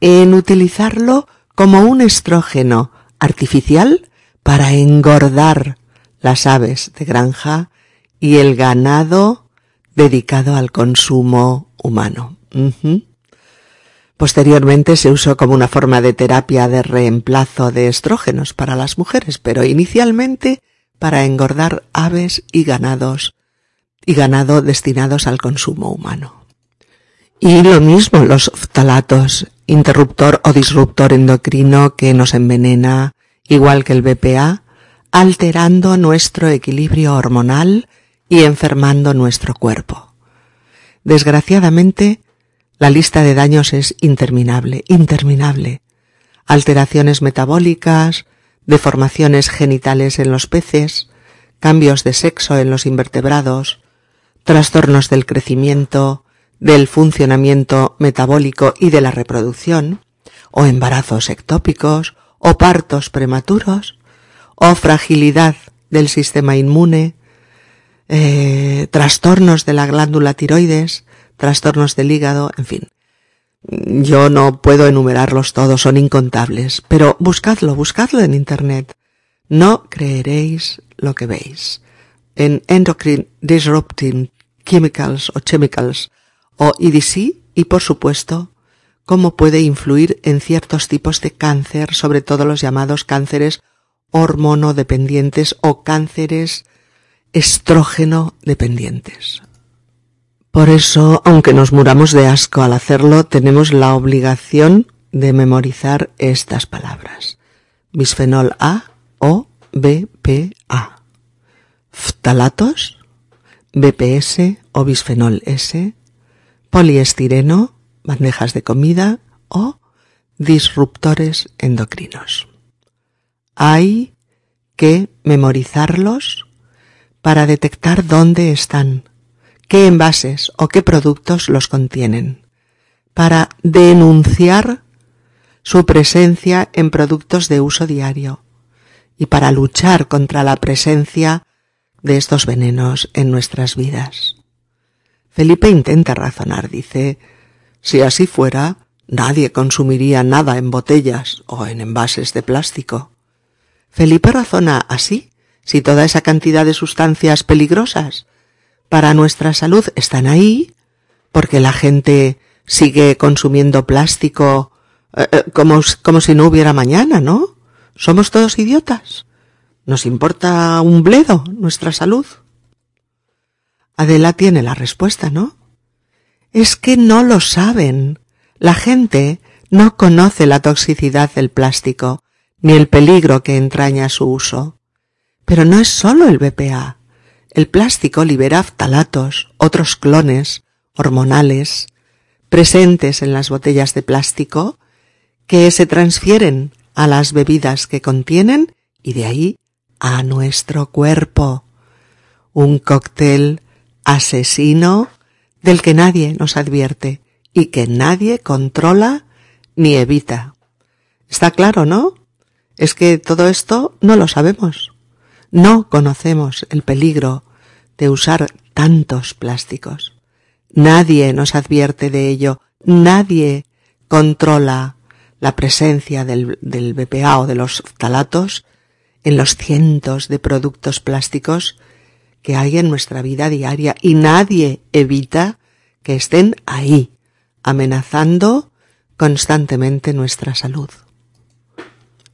Speaker 1: en utilizarlo como un estrógeno artificial para engordar las aves de granja y el ganado dedicado al consumo humano. Posteriormente se usó como una forma de terapia de reemplazo de estrógenos para las mujeres, pero inicialmente para engordar aves y ganados y ganado destinados al consumo humano. Y lo mismo los phtalatos, interruptor o disruptor endocrino que nos envenena, igual que el BPA, alterando nuestro equilibrio hormonal y enfermando nuestro cuerpo. Desgraciadamente, la lista de daños es interminable, interminable. Alteraciones metabólicas, deformaciones genitales en los peces, cambios de sexo en los invertebrados, trastornos del crecimiento, del funcionamiento metabólico y de la reproducción, o embarazos ectópicos, o partos prematuros, o fragilidad del sistema inmune, eh, trastornos de la glándula tiroides, trastornos del hígado, en fin. Yo no puedo enumerarlos todos, son incontables, pero buscadlo, buscadlo en Internet. No creeréis lo que veis. En Endocrine Disrupting Chemicals o Chemicals o EDC y por supuesto cómo puede influir en ciertos tipos de cáncer, sobre todo los llamados cánceres hormonodependientes o cánceres estrógeno dependientes. Por eso, aunque nos muramos de asco al hacerlo, tenemos la obligación de memorizar estas palabras. Bisfenol A o BPA. Ftalatos, BPS o bisfenol S, poliestireno, bandejas de comida o disruptores endocrinos. Hay que memorizarlos para detectar dónde están qué envases o qué productos los contienen, para denunciar su presencia en productos de uso diario y para luchar contra la presencia de estos venenos en nuestras vidas. Felipe intenta razonar, dice, si así fuera, nadie consumiría nada en botellas o en envases de plástico. Felipe razona así, si toda esa cantidad de sustancias peligrosas para nuestra salud están ahí, porque la gente sigue consumiendo plástico eh, eh, como, como si no hubiera mañana, ¿no? Somos todos idiotas. ¿Nos importa un bledo nuestra salud? Adela tiene la respuesta, ¿no? Es que no lo saben. La gente no conoce la toxicidad del plástico, ni el peligro que entraña su uso. Pero no es solo el BPA. El plástico libera phtalatos, otros clones hormonales presentes en las botellas de plástico que se transfieren a las bebidas que contienen y de ahí a nuestro cuerpo. Un cóctel asesino del que nadie nos advierte y que nadie controla ni evita. Está claro, ¿no? Es que todo esto no lo sabemos. No conocemos el peligro de usar tantos plásticos. Nadie nos advierte de ello, nadie controla la presencia del, BPA o de los talatos en los cientos de productos plásticos que hay en nuestra vida diaria y nadie evita que estén ahí, amenazando constantemente nuestra salud.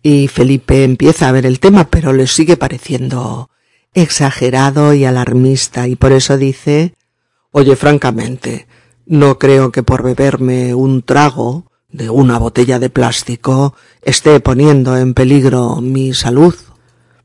Speaker 1: Y Felipe empieza a ver el tema, pero le sigue pareciendo exagerado y alarmista, y por eso dice Oye, francamente, no creo que por beberme un trago de una botella de plástico esté poniendo en peligro mi salud.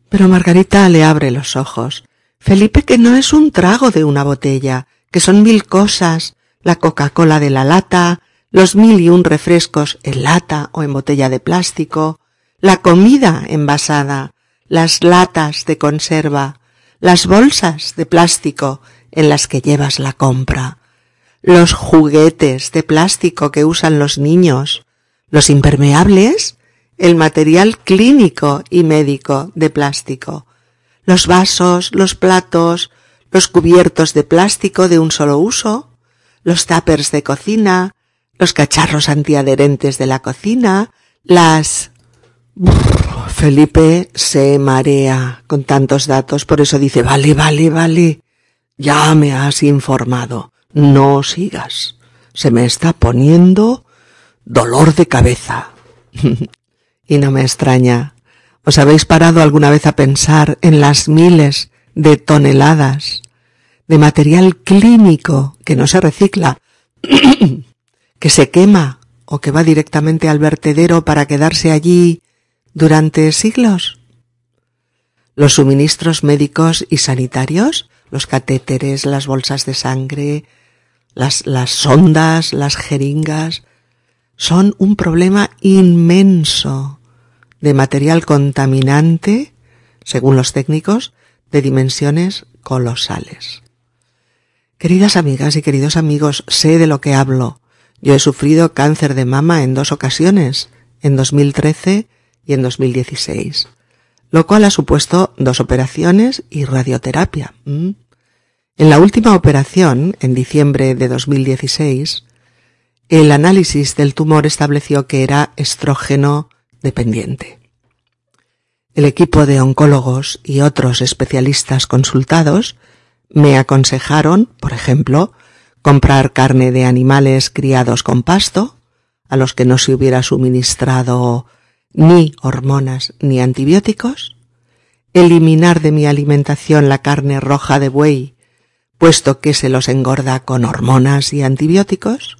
Speaker 1: Pero Margarita le abre los ojos. Felipe, que no es un trago de una botella, que son mil cosas, la Coca-Cola de la lata, los mil y un refrescos en lata o en botella de plástico, la comida envasada, las latas de conserva, las bolsas de plástico en las que llevas la compra, los juguetes de plástico que usan los niños, los impermeables, el material clínico y médico de plástico, los vasos, los platos, los cubiertos de plástico de un solo uso, los tuppers de cocina, los cacharros antiadherentes de la cocina, las...
Speaker 2: Felipe se marea con tantos datos, por eso dice, vale, vale, vale, ya me has informado, no sigas, se me está poniendo dolor de cabeza. <laughs>
Speaker 1: y no me extraña. ¿Os habéis parado alguna vez a pensar en las miles de toneladas de material clínico que no se recicla, <clears throat> que se quema o que va directamente al vertedero para quedarse allí durante siglos? Los suministros médicos y sanitarios, los catéteres, las bolsas de sangre, las, las sondas, las jeringas, son un problema inmenso de material contaminante, según los técnicos, de dimensiones colosales. Queridas amigas y queridos amigos, sé de lo que hablo. Yo he sufrido cáncer de mama en dos ocasiones, en 2013 y en 2016, lo cual ha supuesto dos operaciones y radioterapia. En la última operación, en diciembre de 2016, el análisis del tumor estableció que era estrógeno El equipo de oncólogos y otros especialistas consultados me aconsejaron, por ejemplo, comprar carne de animales criados con pasto, a los que no se hubiera suministrado ni hormonas ni antibióticos, eliminar de mi alimentación la carne roja de buey, puesto que se los engorda con hormonas y antibióticos,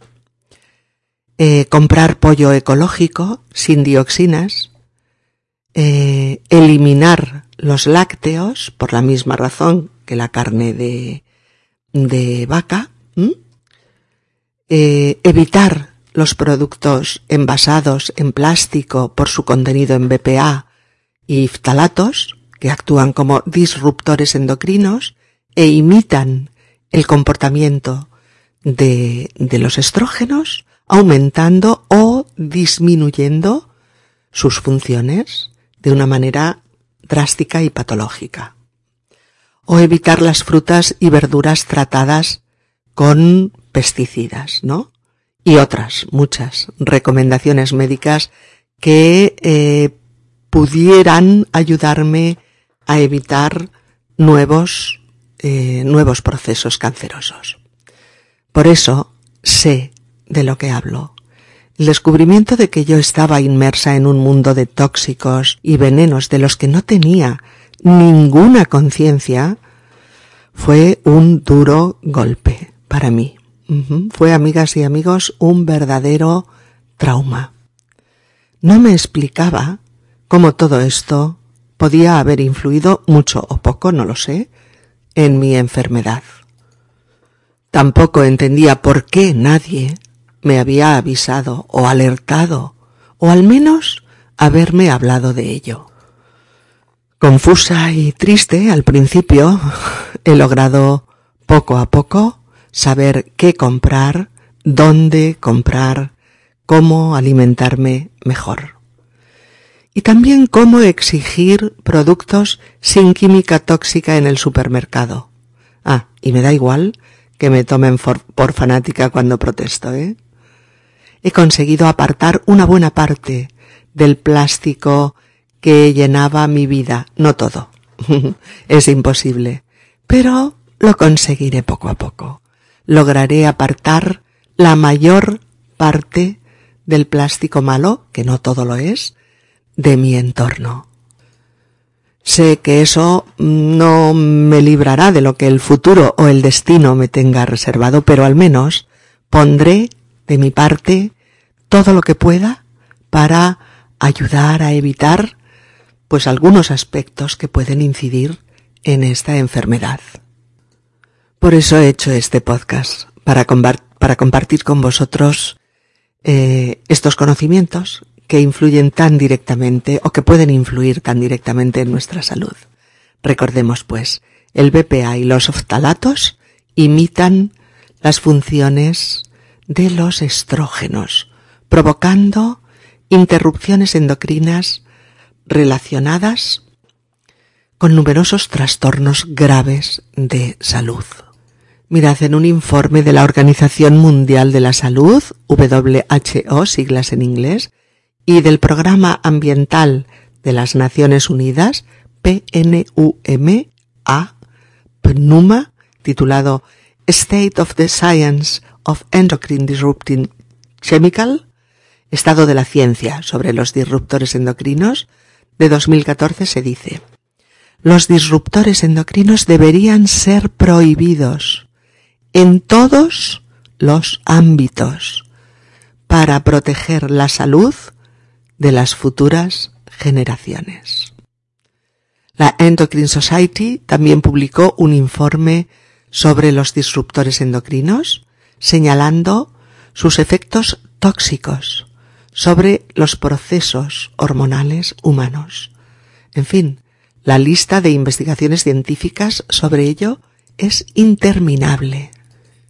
Speaker 1: eh, comprar pollo ecológico sin dioxinas, eh, eliminar los lácteos por la misma razón que la carne de, de vaca, eh, evitar los productos envasados en plástico por su contenido en BPA y phtalatos, que actúan como disruptores endocrinos e imitan el comportamiento de, de los estrógenos, aumentando o disminuyendo sus funciones de una manera drástica y patológica o evitar las frutas y verduras tratadas con pesticidas, ¿no? Y otras muchas recomendaciones médicas que eh, pudieran ayudarme a evitar nuevos, eh, nuevos procesos cancerosos. Por eso sé de lo que hablo. El descubrimiento de que yo estaba inmersa en un mundo de tóxicos y venenos de los que no tenía ninguna conciencia, fue un duro golpe para mí. Fue, amigas y amigos, un verdadero trauma. No me explicaba cómo todo esto podía haber influido mucho o poco, no lo sé, en mi enfermedad. Tampoco entendía por qué nadie me había avisado o alertado, o al menos haberme hablado de ello. Confusa y triste al principio, he logrado poco a poco saber qué comprar, dónde comprar, cómo alimentarme mejor. Y también cómo exigir productos sin química tóxica en el supermercado. Ah, y me da igual que me tomen por fanática cuando protesto, ¿eh? He conseguido apartar una buena parte del plástico que llenaba mi vida, no todo. <laughs> es imposible, pero lo conseguiré poco a poco. Lograré apartar la mayor parte del plástico malo, que no todo lo es, de mi entorno. Sé que eso no me librará de lo que el futuro o el destino me tenga reservado, pero al menos pondré de mi parte todo lo que pueda para ayudar a evitar pues algunos aspectos que pueden incidir en esta enfermedad. Por eso he hecho este podcast, para, para compartir con vosotros eh, estos conocimientos que influyen tan directamente o que pueden influir tan directamente en nuestra salud. Recordemos pues, el BPA y los oftalatos imitan las funciones de los estrógenos, provocando interrupciones endocrinas relacionadas con numerosos trastornos graves de salud. Mirad, en un informe de la Organización Mundial de la Salud, WHO, siglas en inglés, y del Programa Ambiental de las Naciones Unidas, PNUMA, PNUMA, titulado State of the Science of Endocrine Disrupting Chemical, Estado de la Ciencia sobre los disruptores endocrinos, de 2014 se dice, los disruptores endocrinos deberían ser prohibidos en todos los ámbitos para proteger la salud de las futuras generaciones. La Endocrine Society también publicó un informe sobre los disruptores endocrinos, señalando sus efectos tóxicos sobre los procesos hormonales humanos. En fin, la lista de investigaciones científicas sobre ello es interminable.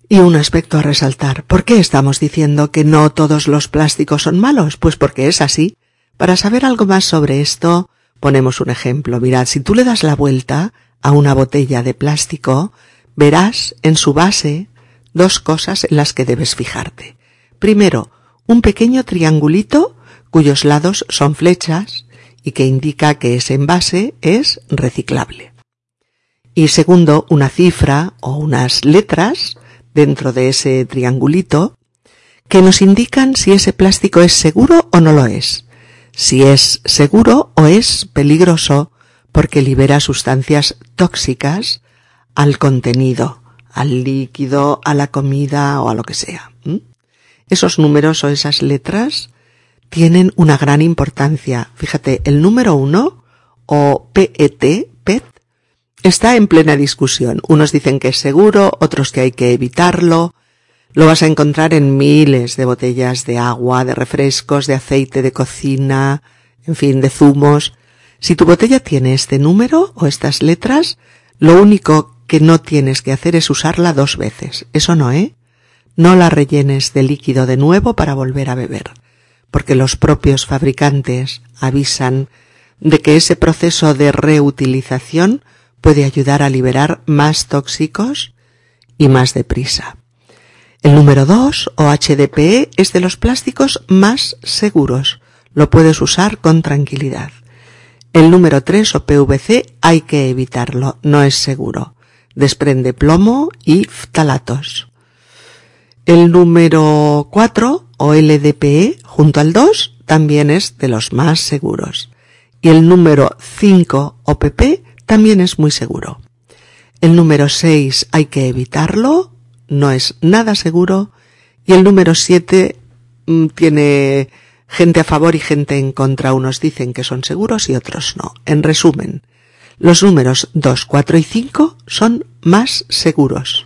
Speaker 1: Y un aspecto a resaltar. ¿Por qué estamos diciendo que no todos los plásticos son malos? Pues porque es así. Para saber algo más sobre esto, ponemos un ejemplo. Mirad, si tú le das la vuelta a una botella de plástico, verás en su base dos cosas en las que debes fijarte. Primero, un pequeño triangulito cuyos lados son flechas y que indica que ese envase es reciclable. Y segundo, una cifra o unas letras dentro de ese triangulito que nos indican si ese plástico es seguro o no lo es, si es seguro o es peligroso porque libera sustancias tóxicas al contenido, al líquido, a la comida o a lo que sea. Esos números o esas letras tienen una gran importancia. Fíjate, el número uno o PET, PET, está en plena discusión. Unos dicen que es seguro, otros que hay que evitarlo. Lo vas a encontrar en miles de botellas de agua, de refrescos, de aceite de cocina, en fin, de zumos. Si tu botella tiene este número o estas letras, lo único que no tienes que hacer es usarla dos veces. Eso no, ¿eh? No la rellenes de líquido de nuevo para volver a beber, porque los propios fabricantes avisan de que ese proceso de reutilización puede ayudar a liberar más tóxicos y más deprisa. El número 2 o HDPE es de los plásticos más seguros. Lo puedes usar con tranquilidad. El número 3 o PVC hay que evitarlo, no es seguro. Desprende plomo y ftalatos. El número 4 o LDPE junto al 2 también es de los más seguros. Y el número 5 o PP también es muy seguro. El número 6 hay que evitarlo, no es nada seguro. Y el número 7 mm, tiene gente a favor y gente en contra. Unos dicen que son seguros y otros no. En resumen, los números 2, 4 y 5 son más seguros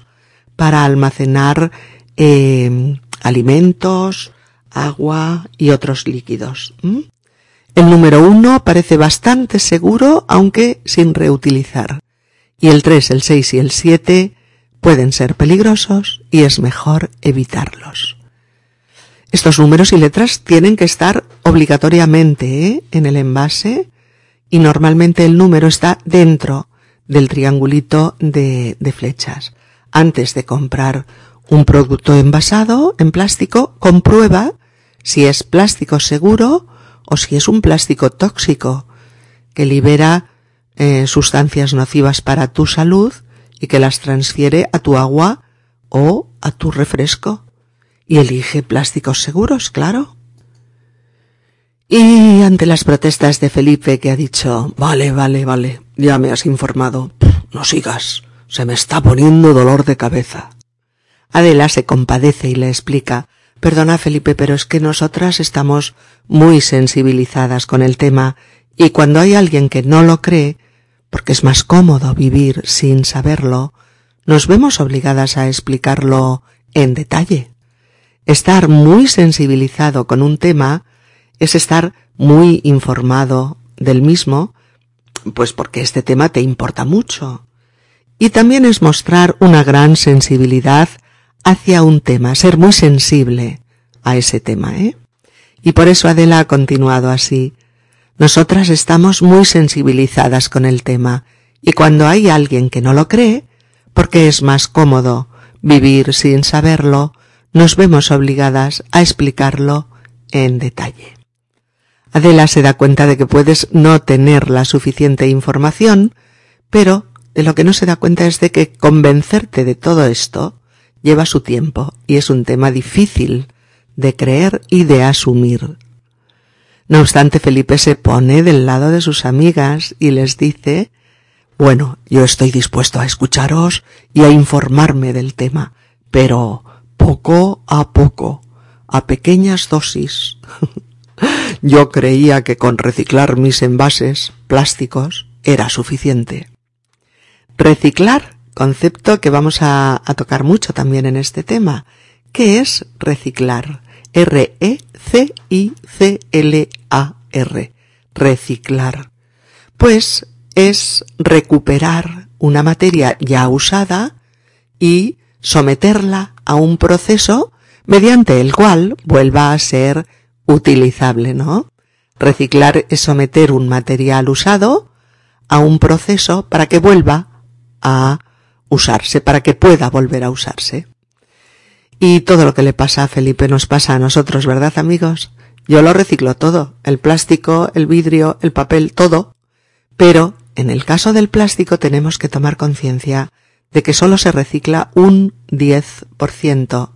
Speaker 1: para almacenar eh, alimentos, agua y otros líquidos. El número uno parece bastante seguro, aunque sin reutilizar. Y el 3, el 6 y el 7 pueden ser peligrosos y es mejor evitarlos. Estos números y letras tienen que estar obligatoriamente ¿eh? en el envase y normalmente el número está dentro del triangulito de, de flechas. Antes de comprar un producto envasado en plástico, comprueba si es plástico seguro o si es un plástico tóxico que libera eh, sustancias nocivas para tu salud y que las transfiere a tu agua o a tu refresco. Y elige plásticos seguros, claro. Y ante las protestas de Felipe que ha dicho, vale, vale, vale, ya me has informado, no sigas, se me está poniendo dolor de cabeza. Adela se compadece y le explica Perdona, Felipe, pero es que nosotras estamos muy sensibilizadas con el tema y cuando hay alguien que no lo cree, porque es más cómodo vivir sin saberlo, nos vemos obligadas a explicarlo en detalle. Estar muy sensibilizado con un tema es estar muy informado del mismo, pues porque este tema te importa mucho. Y también es mostrar una gran sensibilidad hacia un tema, ser muy sensible a ese tema, ¿eh? Y por eso Adela ha continuado así. Nosotras estamos muy sensibilizadas con el tema, y cuando hay alguien que no lo cree, porque es más cómodo vivir sin saberlo, nos vemos obligadas a explicarlo en detalle. Adela se da cuenta de que puedes no tener la suficiente información, pero de lo que no se da cuenta es de que convencerte de todo esto lleva su tiempo y es un tema difícil de creer y de asumir. No obstante, Felipe se pone del lado de sus amigas y les dice bueno, yo estoy dispuesto a escucharos y a informarme del tema, pero poco a poco, a pequeñas dosis. <laughs> yo creía que con reciclar mis envases plásticos era suficiente. Reciclar, concepto que vamos a, tocar mucho también en este tema. ¿Qué es reciclar? R-E-C-I-C-L-A-R. Reciclar. Pues es recuperar una materia ya usada y someterla a un proceso mediante el cual vuelva a ser utilizable, ¿no? Reciclar es someter un material usado a un proceso para que vuelva a usarse, para que pueda volver a usarse. Y todo lo que le pasa a Felipe nos pasa a nosotros, ¿verdad amigos? Yo lo reciclo todo, el plástico, el vidrio, el papel, todo, pero en el caso del plástico tenemos que tomar conciencia de que solo se recicla un 10%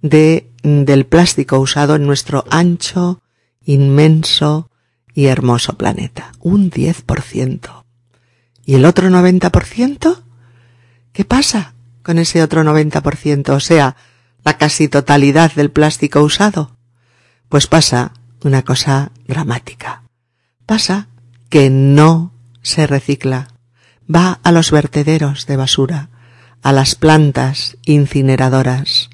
Speaker 1: de, del plástico usado en nuestro ancho, inmenso y hermoso planeta. Un 10%. ¿Y el otro 90%? ¿Qué pasa con ese otro 90%? O sea, la casi totalidad del plástico usado. Pues pasa una cosa dramática. Pasa que no se recicla, va a los vertederos de basura, a las plantas incineradoras,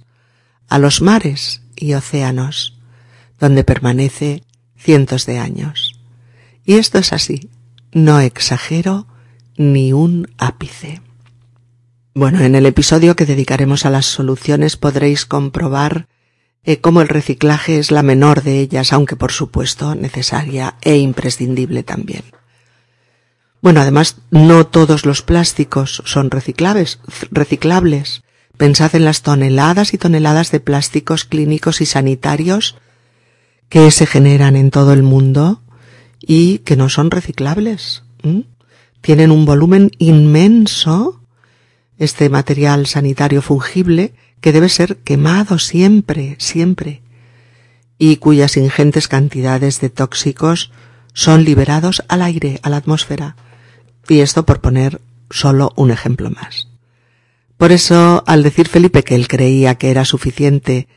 Speaker 1: a los mares y océanos, donde permanece cientos de años. Y esto es así, no exagero ni un ápice. Bueno, en el episodio que dedicaremos a las soluciones podréis comprobar eh, cómo el reciclaje es la menor de ellas, aunque por supuesto necesaria e imprescindible también. Bueno, además, no todos los plásticos son reciclables, reciclables. Pensad en las toneladas y toneladas de plásticos clínicos y sanitarios que se generan en todo el mundo y que no son reciclables. Tienen un volumen inmenso, este material sanitario fungible, que debe ser quemado siempre, siempre, y cuyas ingentes cantidades de tóxicos son liberados al aire, a la atmósfera y esto por poner solo un ejemplo más. Por eso, al decir Felipe que él creía que era suficiente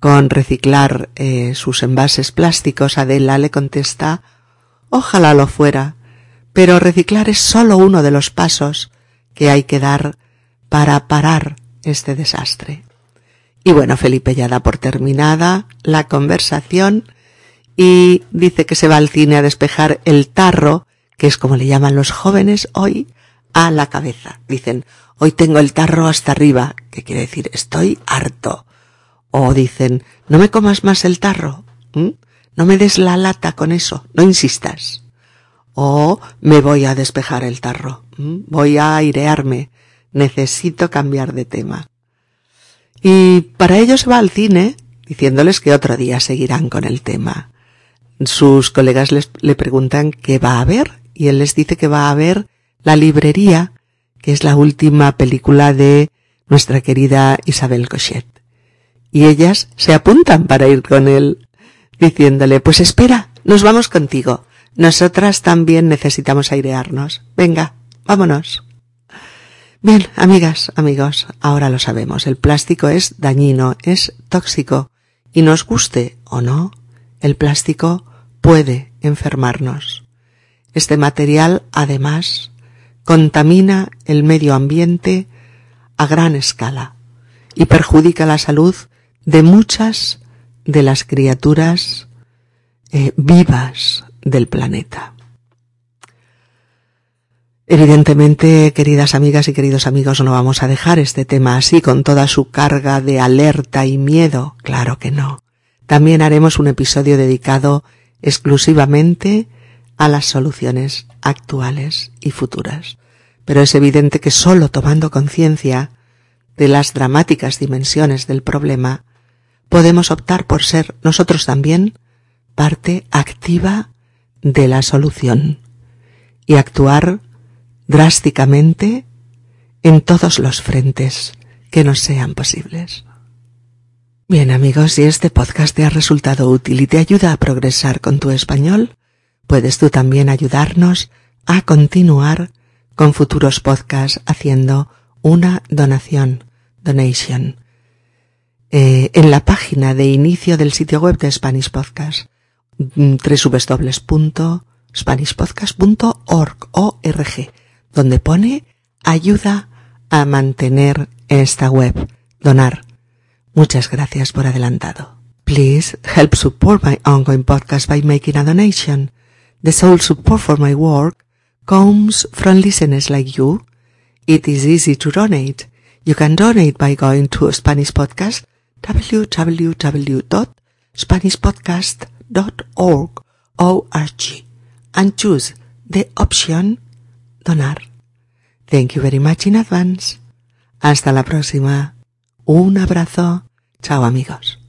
Speaker 1: con reciclar eh, sus envases plásticos, Adela le contesta Ojalá lo fuera, pero reciclar es solo uno de los pasos que hay que dar para parar este desastre. Y bueno, Felipe ya da por terminada la conversación y dice que se va al cine a despejar el tarro que es como le llaman los jóvenes hoy, a la cabeza. Dicen, hoy tengo el tarro hasta arriba, que quiere decir, estoy harto. O dicen, no me comas más el tarro, no me des la lata con eso, no insistas. O me voy a despejar el tarro, voy a airearme, necesito cambiar de tema. Y para ello se va al cine, diciéndoles que otro día seguirán con el tema. Sus colegas les, le preguntan qué va a ver y él les dice que va a ver La librería, que es la última película de nuestra querida Isabel Cochet. Y ellas se apuntan para ir con él, diciéndole, pues espera, nos vamos contigo. Nosotras también necesitamos airearnos. Venga, vámonos. Bien, amigas, amigos, ahora lo sabemos. El plástico es dañino, es tóxico. Y nos guste o no, el plástico puede enfermarnos. Este material, además, contamina el medio ambiente a gran escala y perjudica la salud de muchas de las criaturas eh, vivas del planeta. Evidentemente, queridas amigas y queridos amigos, no vamos a dejar este tema así con toda su carga de alerta y miedo. Claro que no. También haremos un episodio dedicado exclusivamente a las soluciones actuales y futuras. Pero es evidente que solo tomando conciencia de las dramáticas dimensiones del problema, podemos optar por ser nosotros también parte activa de la solución y actuar drásticamente en todos los frentes que nos sean posibles. Bien amigos, si este podcast te ha resultado útil y te ayuda a progresar con tu español, puedes tú también ayudarnos a continuar con futuros podcasts haciendo una donación, donation, eh, en la página de inicio del sitio web de Spanish Podcast, mm, www.spanishpodcast.org, donde pone ayuda a mantener esta web, donar Muchas gracias por adelantado. Please help support my ongoing podcast by making a donation. The sole support for my work comes from listeners like you. It is easy to donate. You can donate by going to Spanish Podcast www.spanishpodcast.org O-R-G, and choose the option Thank you very much in advance. Hasta la próxima. Un abrazo. Chao amigos.